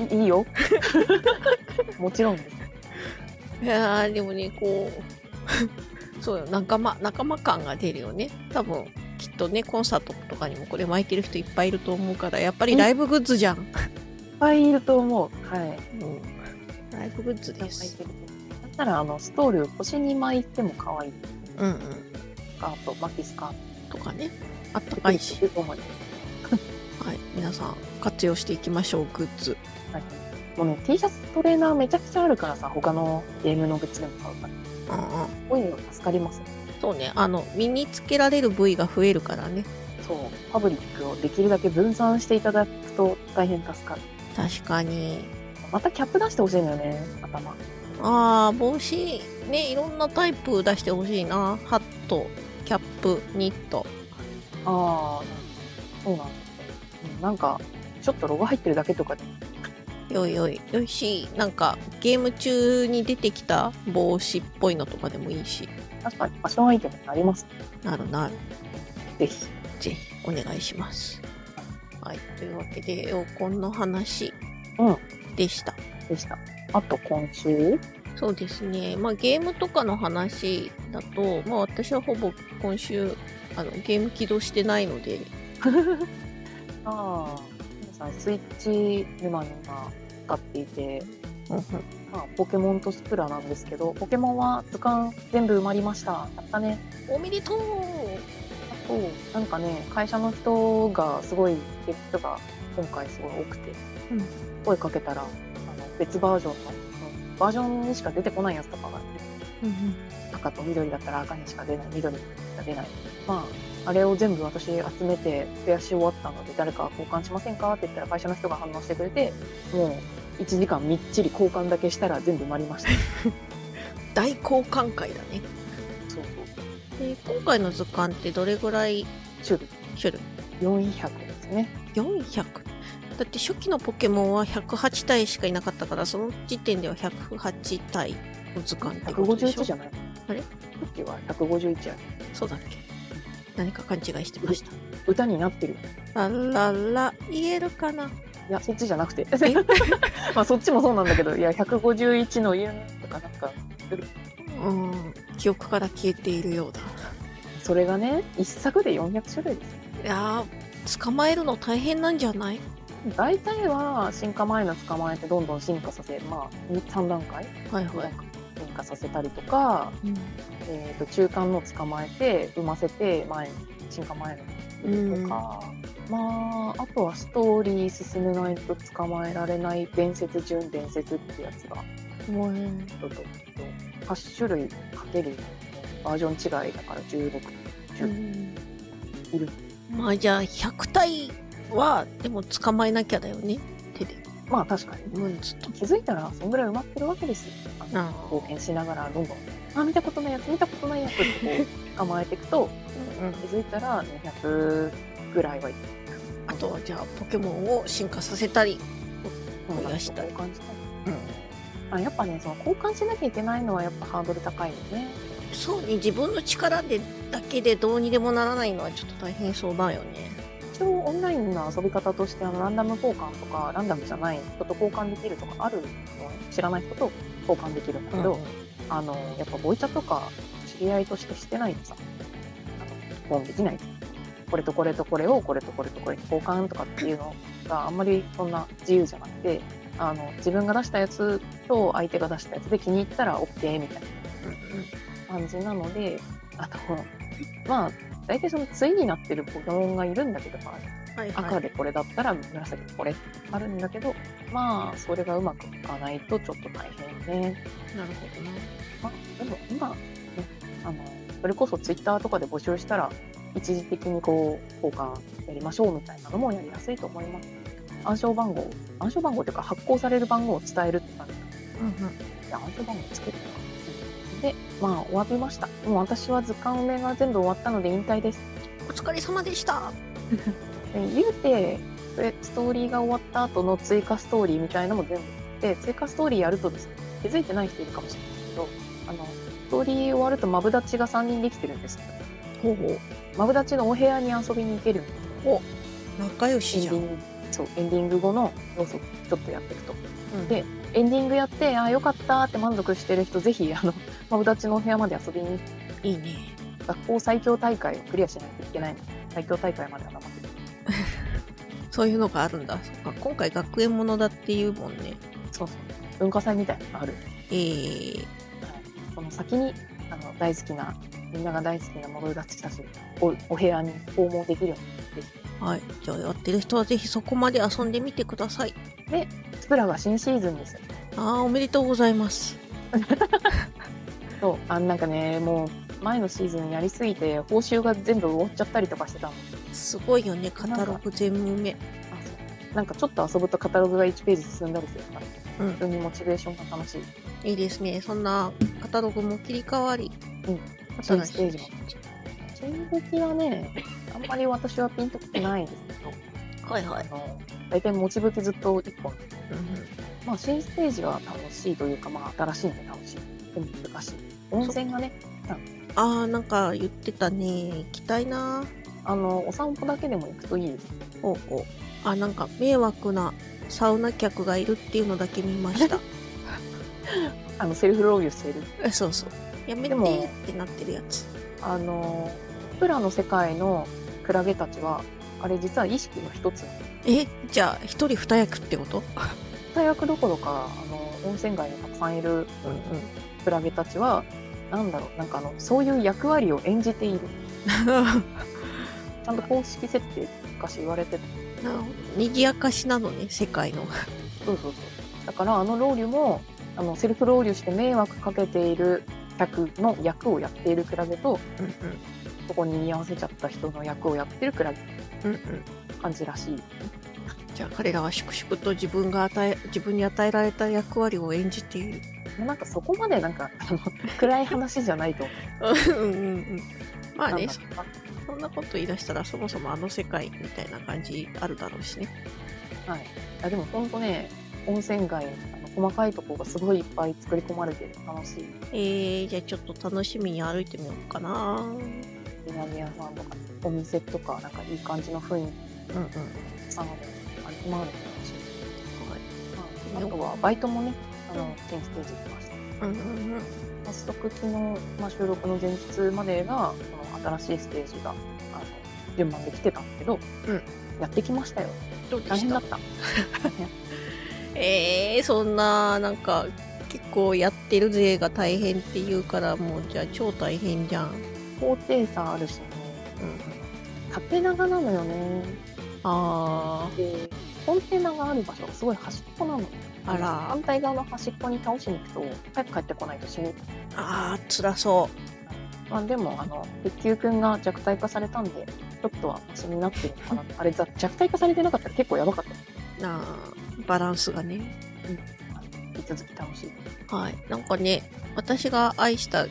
いいいよ。もちろんです。いやーでもねこうそうよ仲間仲間感が出るよね多分きっとねコンサートとかにもこれ巻いてる人いっぱいいると思うからやっぱりライブグッズじゃん、いっぱいいると思う。はい。うん、ライブグッズです。だったら、あの、ストール腰に巻いても可愛い。うんうんスカート、巻きスカート。とかねあったかいしいいと思います。はい皆さん活用していきましょうグッズはい。もうね、T シャツトレーナーめちゃくちゃあるからさ、他のゲームのグッズでも買うから。うんうんこういうの助かります。そうね、あの、身につけられる部位が増えるからね。そう。パブリックをできるだけ分散していただくと大変助かる。確かに。またキャップ出してほしいのよね、頭。ああ、帽子、ね、いろんなタイプ出してほしいな。ハット、キャップ、ニット。ああ、そうなんですね。うんなんか、ちょっとロゴ入ってるだけとかでよいよい。よいし、なんか、ゲーム中に出てきた帽子っぽいのとかでもいいし。確かにファッションアイテムになります。なるなる。ぜひ。ぜひ、お願いします。はい。というわけで、エオコンの話うん。でした。でした。あと今週？そうですね。まあ、ゲームとかの話だと、まあ、私はほぼ今週、あの、ゲーム起動してないので、ああ、皆さんスイッチ沼に今使っていて、まあ、ポケモンとスプラなんですけど、ポケモンは図鑑全部埋まりました。やったね。おめでとうあと、なんかね、会社の人がすごい、って人が今回すごい多くて、うん声かけたら、あの別バージョンの、うんバージョンにしか出てこないやつとかがいる。赤と緑だったら赤にしか出ない、緑にしか出ない。まあ、あれを全部私集めて増やし終わったので、誰か交換しませんか？って言ったら会社の人が反応してくれて、もう1時間みっちり交換だけしたら全部埋まりました。大交換会だね。そうそう。で、今回の図鑑ってどれぐらい種類？種類400ですね。?400? だって初期のポケモンは108体しかいなかったから、その時点では108体の図鑑ってことでしょ？151じゃない？あれ？さっきは151やそうだっけ？何か勘違いしてました？歌になってる。あらら、言えるかな？いや、そっちじゃなくて。まあそっちもそうなんだけど、いや、151のユニットかなんか、うん、記憶から消えているようだ。それがね、一作で400種類です。いやー、捕まえるの大変なんじゃない？大体は進化前の捕まえてどんどん進化させ、まあ、3段階？はいはい。進化させたりとか、うんえー、と中間の捕まえて産ませて前に進化前のとか、まああとはストーリー進めないと捕まえられない伝説準伝説ってやつがもうねちょっと8種類かけるバージョン違いだから16うん。いる。まあじゃあ100体はでも捕まえなきゃだよねまあ確かに。ムンズと気づいたらそんぐらい埋まってるわけですよ。あのあ冒険しながらどんどんあ見たことないやつ見たことないやつってこう捕まえていくとうん気づいたら200ぐらいはいあとはじゃあポケモンを進化させたりうん増やしたい交換したいあやっぱねその交換しなきゃいけないのはやっぱハードル高いよね。そうね自分の力でだけでどうにでもならないのはちょっと大変そうだよね一応オンラインの遊び方としてあのランダム交換とかランダムじゃない人と交換できるとかあるの知らない人と交換できるんだけど、うん、あのやっぱボイチャとか知り合いとしてしてないとさあのもうできない。これとこれとこれをこれとこれとこれに交換とかっていうのがあんまりそんな自由じゃなくてあの自分が出したやつと相手が出したやつで気に入ったら OK みたいな感じなのであとまあ大体その対になってるポケモンがいるんだけど、まあ、はいはい、赤でこれだったら紫でこれあるんだけどまあそれがうまくいかないとちょっと大変ね。なるほどね。まあでも今、ね、あのそれこそツイッターとかで募集したら一時的にこう交換やりましょうみたいなのもやりやすいと思います。暗証番号暗証番号というか発行される番号を伝えるって感じ。うんうん。いや暗証番号つけるか。で、まあ終わりました。もう私は図鑑埋めが全部終わったので引退です。お疲れ様でした。言うて、ストーリーが終わった後の追加ストーリーみたいなのも全部で、追加ストーリーやるとですね、気づいてない人いるかもしれないけど、あの、ストーリー終わるとマブダチが3人できてるんですほうほう。マブダチのお部屋に遊びに行けるお仲良しじゃん。そう、エンディング後の要素ちょっとやっていくと。うん、で、エンディングやって、ああ、よかったって満足してる人、ぜひ、あの、マブダチのお部屋まで遊びにいいね。学校最強大会をクリアしないといけないの最強大会までは頑張ってる。そういうのがあるんだ。そっか、今回学園ものだっていうもんね。そうそう。文化祭みたいなのがある。えー、その先に、あの、大好きな、みんなが大好きなモブダチたちをお部屋に訪問できるようにぜひ。はい。じゃあやってる人はぜひそこまで遊んでみてください。で、スプラが新シーズンですよ。ああ、おめでとうございます。そう、あなんかね、もう、前のシーズンやりすぎて、報酬が全部終わっちゃったりとかしてたの。すごいよね、カタログ全部目。なんかちょっと遊ぶとカタログが1ページ進んだりするから、うん、普通にモチベーションが楽しい。いいですね。そんなカタログも切り替わり。うん。新ステージも。新武器はね、あんまり私はピンときてないですけど。はいはい。大体持ち武器ずっと1本。うん、まあ新ステージは楽しいというか、まあ新しいんで楽しい。でも難しい。温泉がね、ああ、なんか言ってたね。行きたいな。あの、お散歩だけでも行くといいです。おうおう。あ、なんか迷惑なサウナ客がいるっていうのだけ見ました。あの、セルフロウリュしてる。え、そうそう。やめてってなってるやつ。あの、プラの世界のクラゲたちは、あれ実は意識の一つ。え、じゃあ一人二役ってこと？二役どころか、あの、温泉街にたくさんいる、うんうん、クラゲたちは、なんだろう、なんかあの、そういう役割を演じている。ちゃんと公式設定昔言われてた。なるほど。賑やかしなのね、世界の。そうそうそう。だからあのロウリュも、あの、セルフロウリュして迷惑かけている客の役をやっているクラゲと、うんうん、そこに似合わせちゃった人の役をやってるクラゲ。うんうん。感じらしい。じゃあ彼らは粛々と自分が与え、自分に与えられた役割を演じている。もうなんかそこまでなんか、あの、暗い話じゃないと思う。うんうんうん。まあね、そんなこと言い出したらそもそもあの世界みたいな感じあるだろうしね。はい。あでも本当ね、温泉街、あの細かいとこがすごいいっぱい作り込まれて楽しい。えー、じゃあちょっと楽しみに歩いてみようかな。南屋さんとか、お店とか、なんかいい感じの雰囲気。うんうん。なの、あれ、今まで楽しい。はい。あとは、バイトもね、あの、全ステージ行きました。うんうんうん。早速昨日、まあ、収録の前日までが、その新しいステージが、あの、順番できてたんだけど、うん、やってきましたよ。大変だった。えー、そんな、なんか、結構やってるぜが大変って言うから、もうじゃあ超大変じゃん。高低差あるしね。うん。縦長なのよね。ああ。で、コンテナがある場所がすごい端っこなの。あら。反対側の端っこに倒しに行くと、早く帰ってこないと死ぬ。ああ、辛そう。まあでも、あの、鉄球くんが弱体化されたんで、ちょっとはマシになってるのかな。あれ、弱体化されてなかったら結構やばかった。ああ、バランスがね。うん。引き続き楽しい。はい。なんかね、私が愛した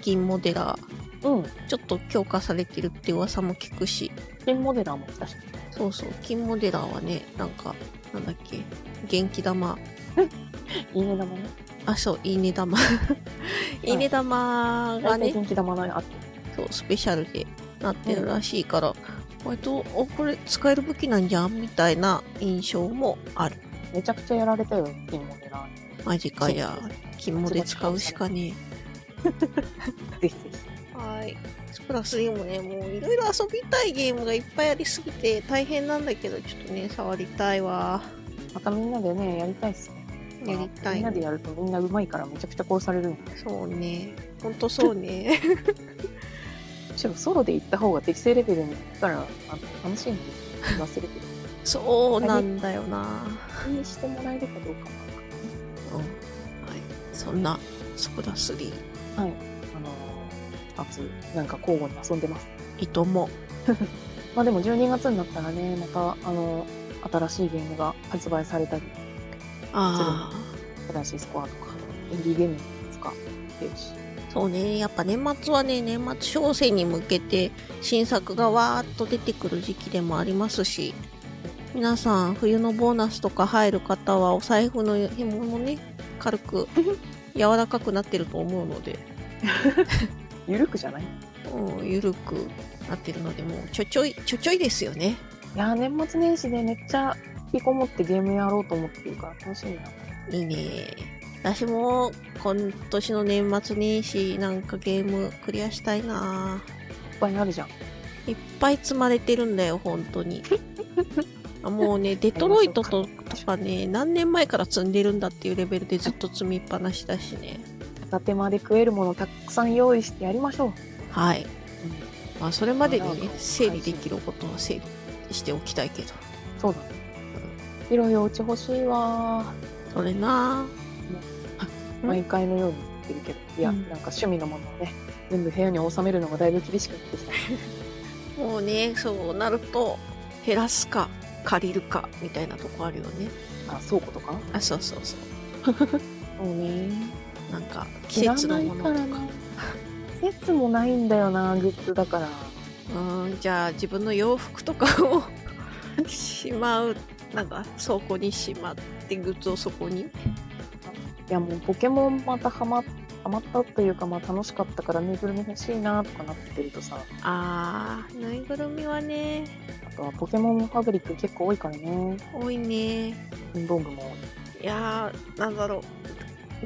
銀モデラー、うん。ちょっと強化されてるって噂も聞くし。金モデラーも来たし。そうそう、金モデラーはね、なんか、なんだっけ、元気玉 いいね玉ね。あ、そう、いいね玉。いいね玉がね、元気玉のあって。そう、スペシャルでなってるらしいから、割と、お、これ使える武器なんじゃん？みたいな印象もある。めちゃくちゃやられたよ、金モデラマジかじゃあ、金モで使うしかねえ。ぜひぜひ。はい。スプラス3もね、もういろいろ遊びたいゲームがいっぱいありすぎて大変なんだけど、ちょっとね、触りたいわ。またみんなでね、やりたいっすね。やりたい。みんなでやるとみんなうまいからめちゃくちゃ殺されるんそうね。ほんとそうね。む しろソロで行った方が適正レベルに行ったらあの楽しいんで気がする。そうなんだよな。にしてもらえるかどうかうん。はい。そんな、スプラス3。はい。あのー、夏、なんか交互に遊んでます。いとも。まあでも12月になったらね、また、あのー、新しいゲームが発売されたりああ。新しいスコアとか、インディーゲームとか出るし。そうね、やっぱ年末はね、年末商戦に向けて新作がわーっと出てくる時期でもありますし、皆さん冬のボーナスとか入る方はお財布の紐もね、軽く柔らかくなってると思うので。ゆるくじゃない？うん、ゆるくなってるので、もうちょちょい、ちょちょいですよね。いや年末年始でめっちゃ引きこもってゲームやろうと思ってるから楽しいな。いいね私も今年の年末年始なんかゲームクリアしたいないっぱいあるじゃん。いっぱい積まれてるんだよ、本当に。もうね、デトロイトとかね、何年前から積んでるんだっていうレベルでずっと積みっぱなしだしね。片手間で食えるものたくさん用意してやりましょう。はい。うん、まあ、それまでにね、整理できることは整理しておきたいけど。そうだね。広いお家欲しいわ。それな毎回のように言ってるけど、いや、うん、なんか趣味のものをね、全部部屋に収めるのがだいぶ厳しくなってきた。もうね、そうなると、減らすか、借りるか、みたいなとこあるよね。あ、倉庫とかあ、そうそうそう。そうね。なんか、季節のものとか。季節もないんだよな、グッズだから。うん、じゃあ自分の洋服とかを しまう、なんか倉庫にしまって、グッズをそこに？いやもうポケモンまたハマハマったというかまあ楽しかったからぬいぐるみ欲しいなとかなってるとさあーぬいぐるみはねあとはポケモンファブリック結構多いからね多いね文房具もいやーなんだろう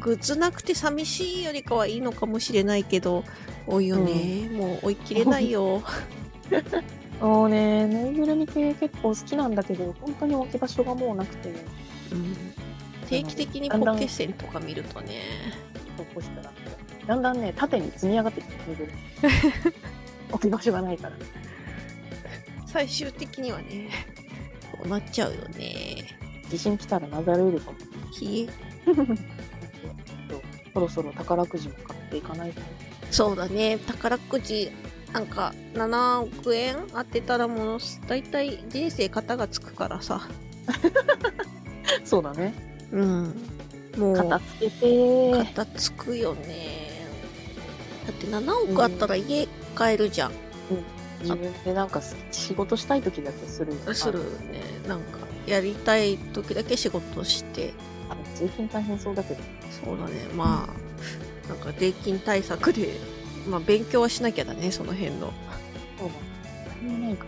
グッズなくて寂しいよりかはいいのかもしれないけど多いよね、うん、もう追い切れないよ もうねぬいぐるみ系結構好きなんだけど本当に置き場所がもうなくて、うん定期的にポケセンとか見るとね。そうしたら、だんだんね、縦に積み上がってきてくる。置き場所がないから。最終的にはね、こうなっちゃうよね。地震来たらなだれるかも。冷え。そろそろ宝くじも買っていかないと。そうだね、宝くじ、なんか7億円当てたらもう、だいたい人生型がつくからさ。そうだね。うん。もう、片付けて片付くよね。だって7億あったら家買えるじゃん。うん。自分でなんか仕事したい時だけする。するね。なんか、やりたい時だけ仕事して。あ、税金大変そうだけど。そうだね。まあ、なんか税金対策で、まあ勉強はしなきゃだね、その辺の。そうだ。なんか、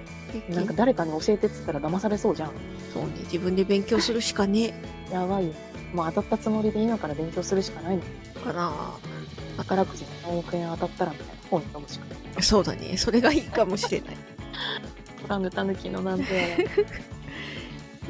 なんか誰かに教えてっつったら騙されそうじゃん。そうね。自分で勉強するしかねやばいよ。もう当たったつもりで今から勉強するしかないの。かな宝くじで何億円当たったらみたいな本読むしかない。そうだね。それがいいかもしれない。オラングタヌキのなんて。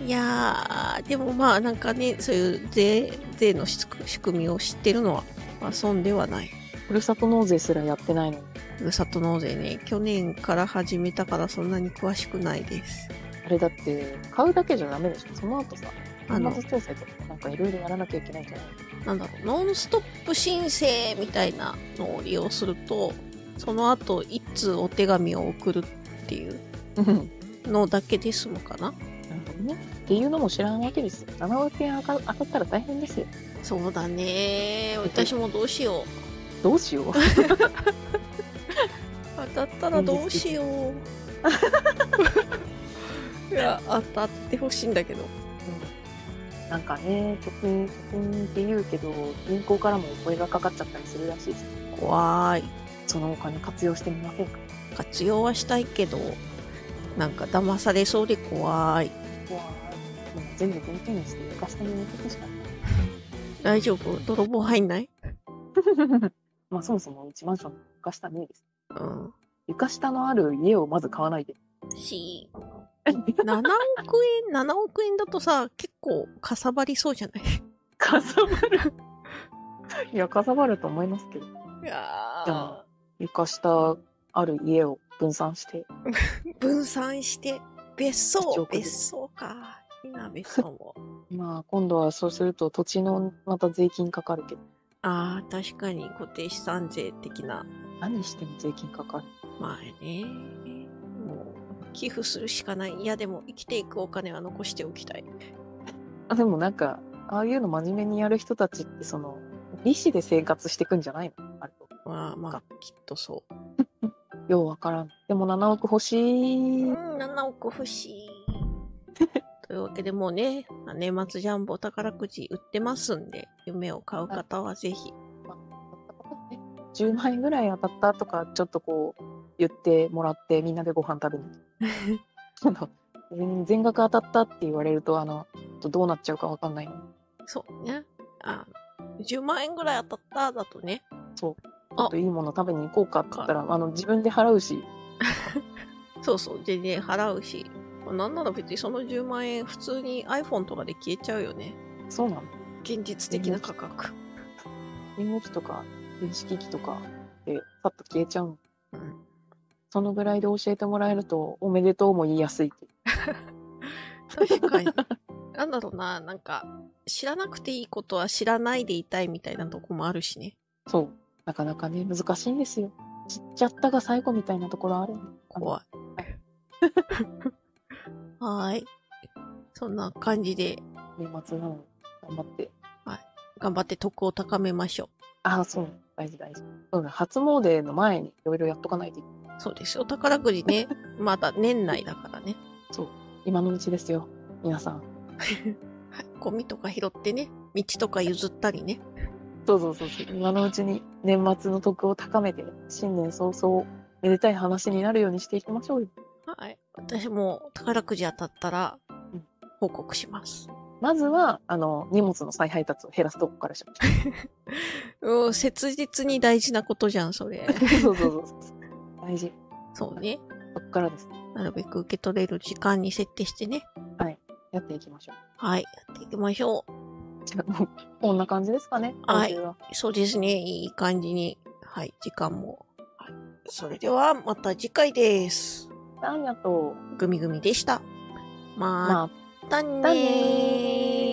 いやー、でもまあなんかね、そういう税、税の仕組みを知ってるのは、まあ、損ではない。ふるさと納税すらやってないのふるさと納税ね、去年から始めたからそんなに詳しくないです。あれだって、買うだけじゃダメでしょその後さ、あの、調整とかなんかいろいろやらなきゃいけないんじゃないなんだろう、ノンストップ申請みたいなのを利用すると、その後、いつお手紙を送るっていうのだけで済むかな。なるほどね。っていうのも知らんわけですよ。7億円当たったら大変ですよ。そうだね。私もどうしよう。どうしよう 当たったらどうしよう。いや、当たってほしいんだけど。なんかね、貯金、貯金って言うけど、銀行からもお声がかかっちゃったりするらしいです。怖い。そのお金活用してみませんか？活用はしたいけど、なんか騙されそうで怖い。全部現金にして床下に置いてくしかない。大丈夫？泥棒入んない？まあそもそもうちマンション床下ねえです。うん。床下のある家をまず買わないで。し、7億円、7億円だとさ、結構かさばりそうじゃない？かさばる。いや、かさばると思いますけど。いやじゃあ、床下ある家を分散して。分散して、別1荘、別荘か。いいな、別荘も。まあ、今度はそうすると土地のまた税金かかるけど。ああ、確かに固定資産税的な。何しても税金かかる。まあね。もう、寄付するしかない。いや、でも生きていくお金は残しておきたい。あ、でもなんか、ああいうの真面目にやる人たちって、その、利子で生活してくんじゃないの？あれと。まあまあ、きっとそう。ようわからん。でも7億欲しい。うん、7億欲しい。というわけでもうね、年末ジャンボ宝くじ売ってますんで、夢を買う方はぜひ。10万円ぐらい当たったとか、ちょっとこう、言ってもらって、みんなでご飯食べに。あの全全額当たったって言われると、あの、どうなっちゃうかわかんないの。そうね。あ10万円ぐらい当たっただとね。そう。っといいもの食べに行こうかって言ったら、あの、自分で払うし、そうそう、全然払うし。なんなら別にその10万円普通に iPhone とかで消えちゃうよね。そうなの。現実的な価格。荷物とか、電子機器とかで、さっと消えちゃうの。うん。そのぐらいで教えてもらえると、おめでとうも言いやすい。確かに。なんだろうな、なんか、知らなくていいことは知らないでいたいみたいなとこもあるしね。そう。なかなかね、難しいんですよ。知っちゃったが最後みたいなところあるの怖い。はーい。そんな感じで、年末なのに頑張って。頑張って徳を高めましょああ、そう。大事大事。そうだ、初詣の前にいろいろやっとかないといけない。う。そうですよ。宝くじね、まだ年内だからね。今のうちですよ。皆さん。はい。ゴミとか拾ってね、道とか譲ったりね。そうそうそうそう。今のうちに年末の徳を高めて、新年早々、めでたい話になるようにしていきましょうよ。はい。私も宝くじ当たったらうん、報告します。まずは、あの、荷物の再配達を減らすとこからしましう ん、切実に大事なことじゃん、それ。そうそうそうそう。大事。そうね。そこからです。なるべく受け取れる時間に設定してね。やっていきましょう。はい。やっていきましょう。じゃあ、こんな感じですかね。はい。そうですね。いい感じに。はい。時間も。はい。それでは、また次回です。ありがとう。グミグミでした。ままあ、たねだねー。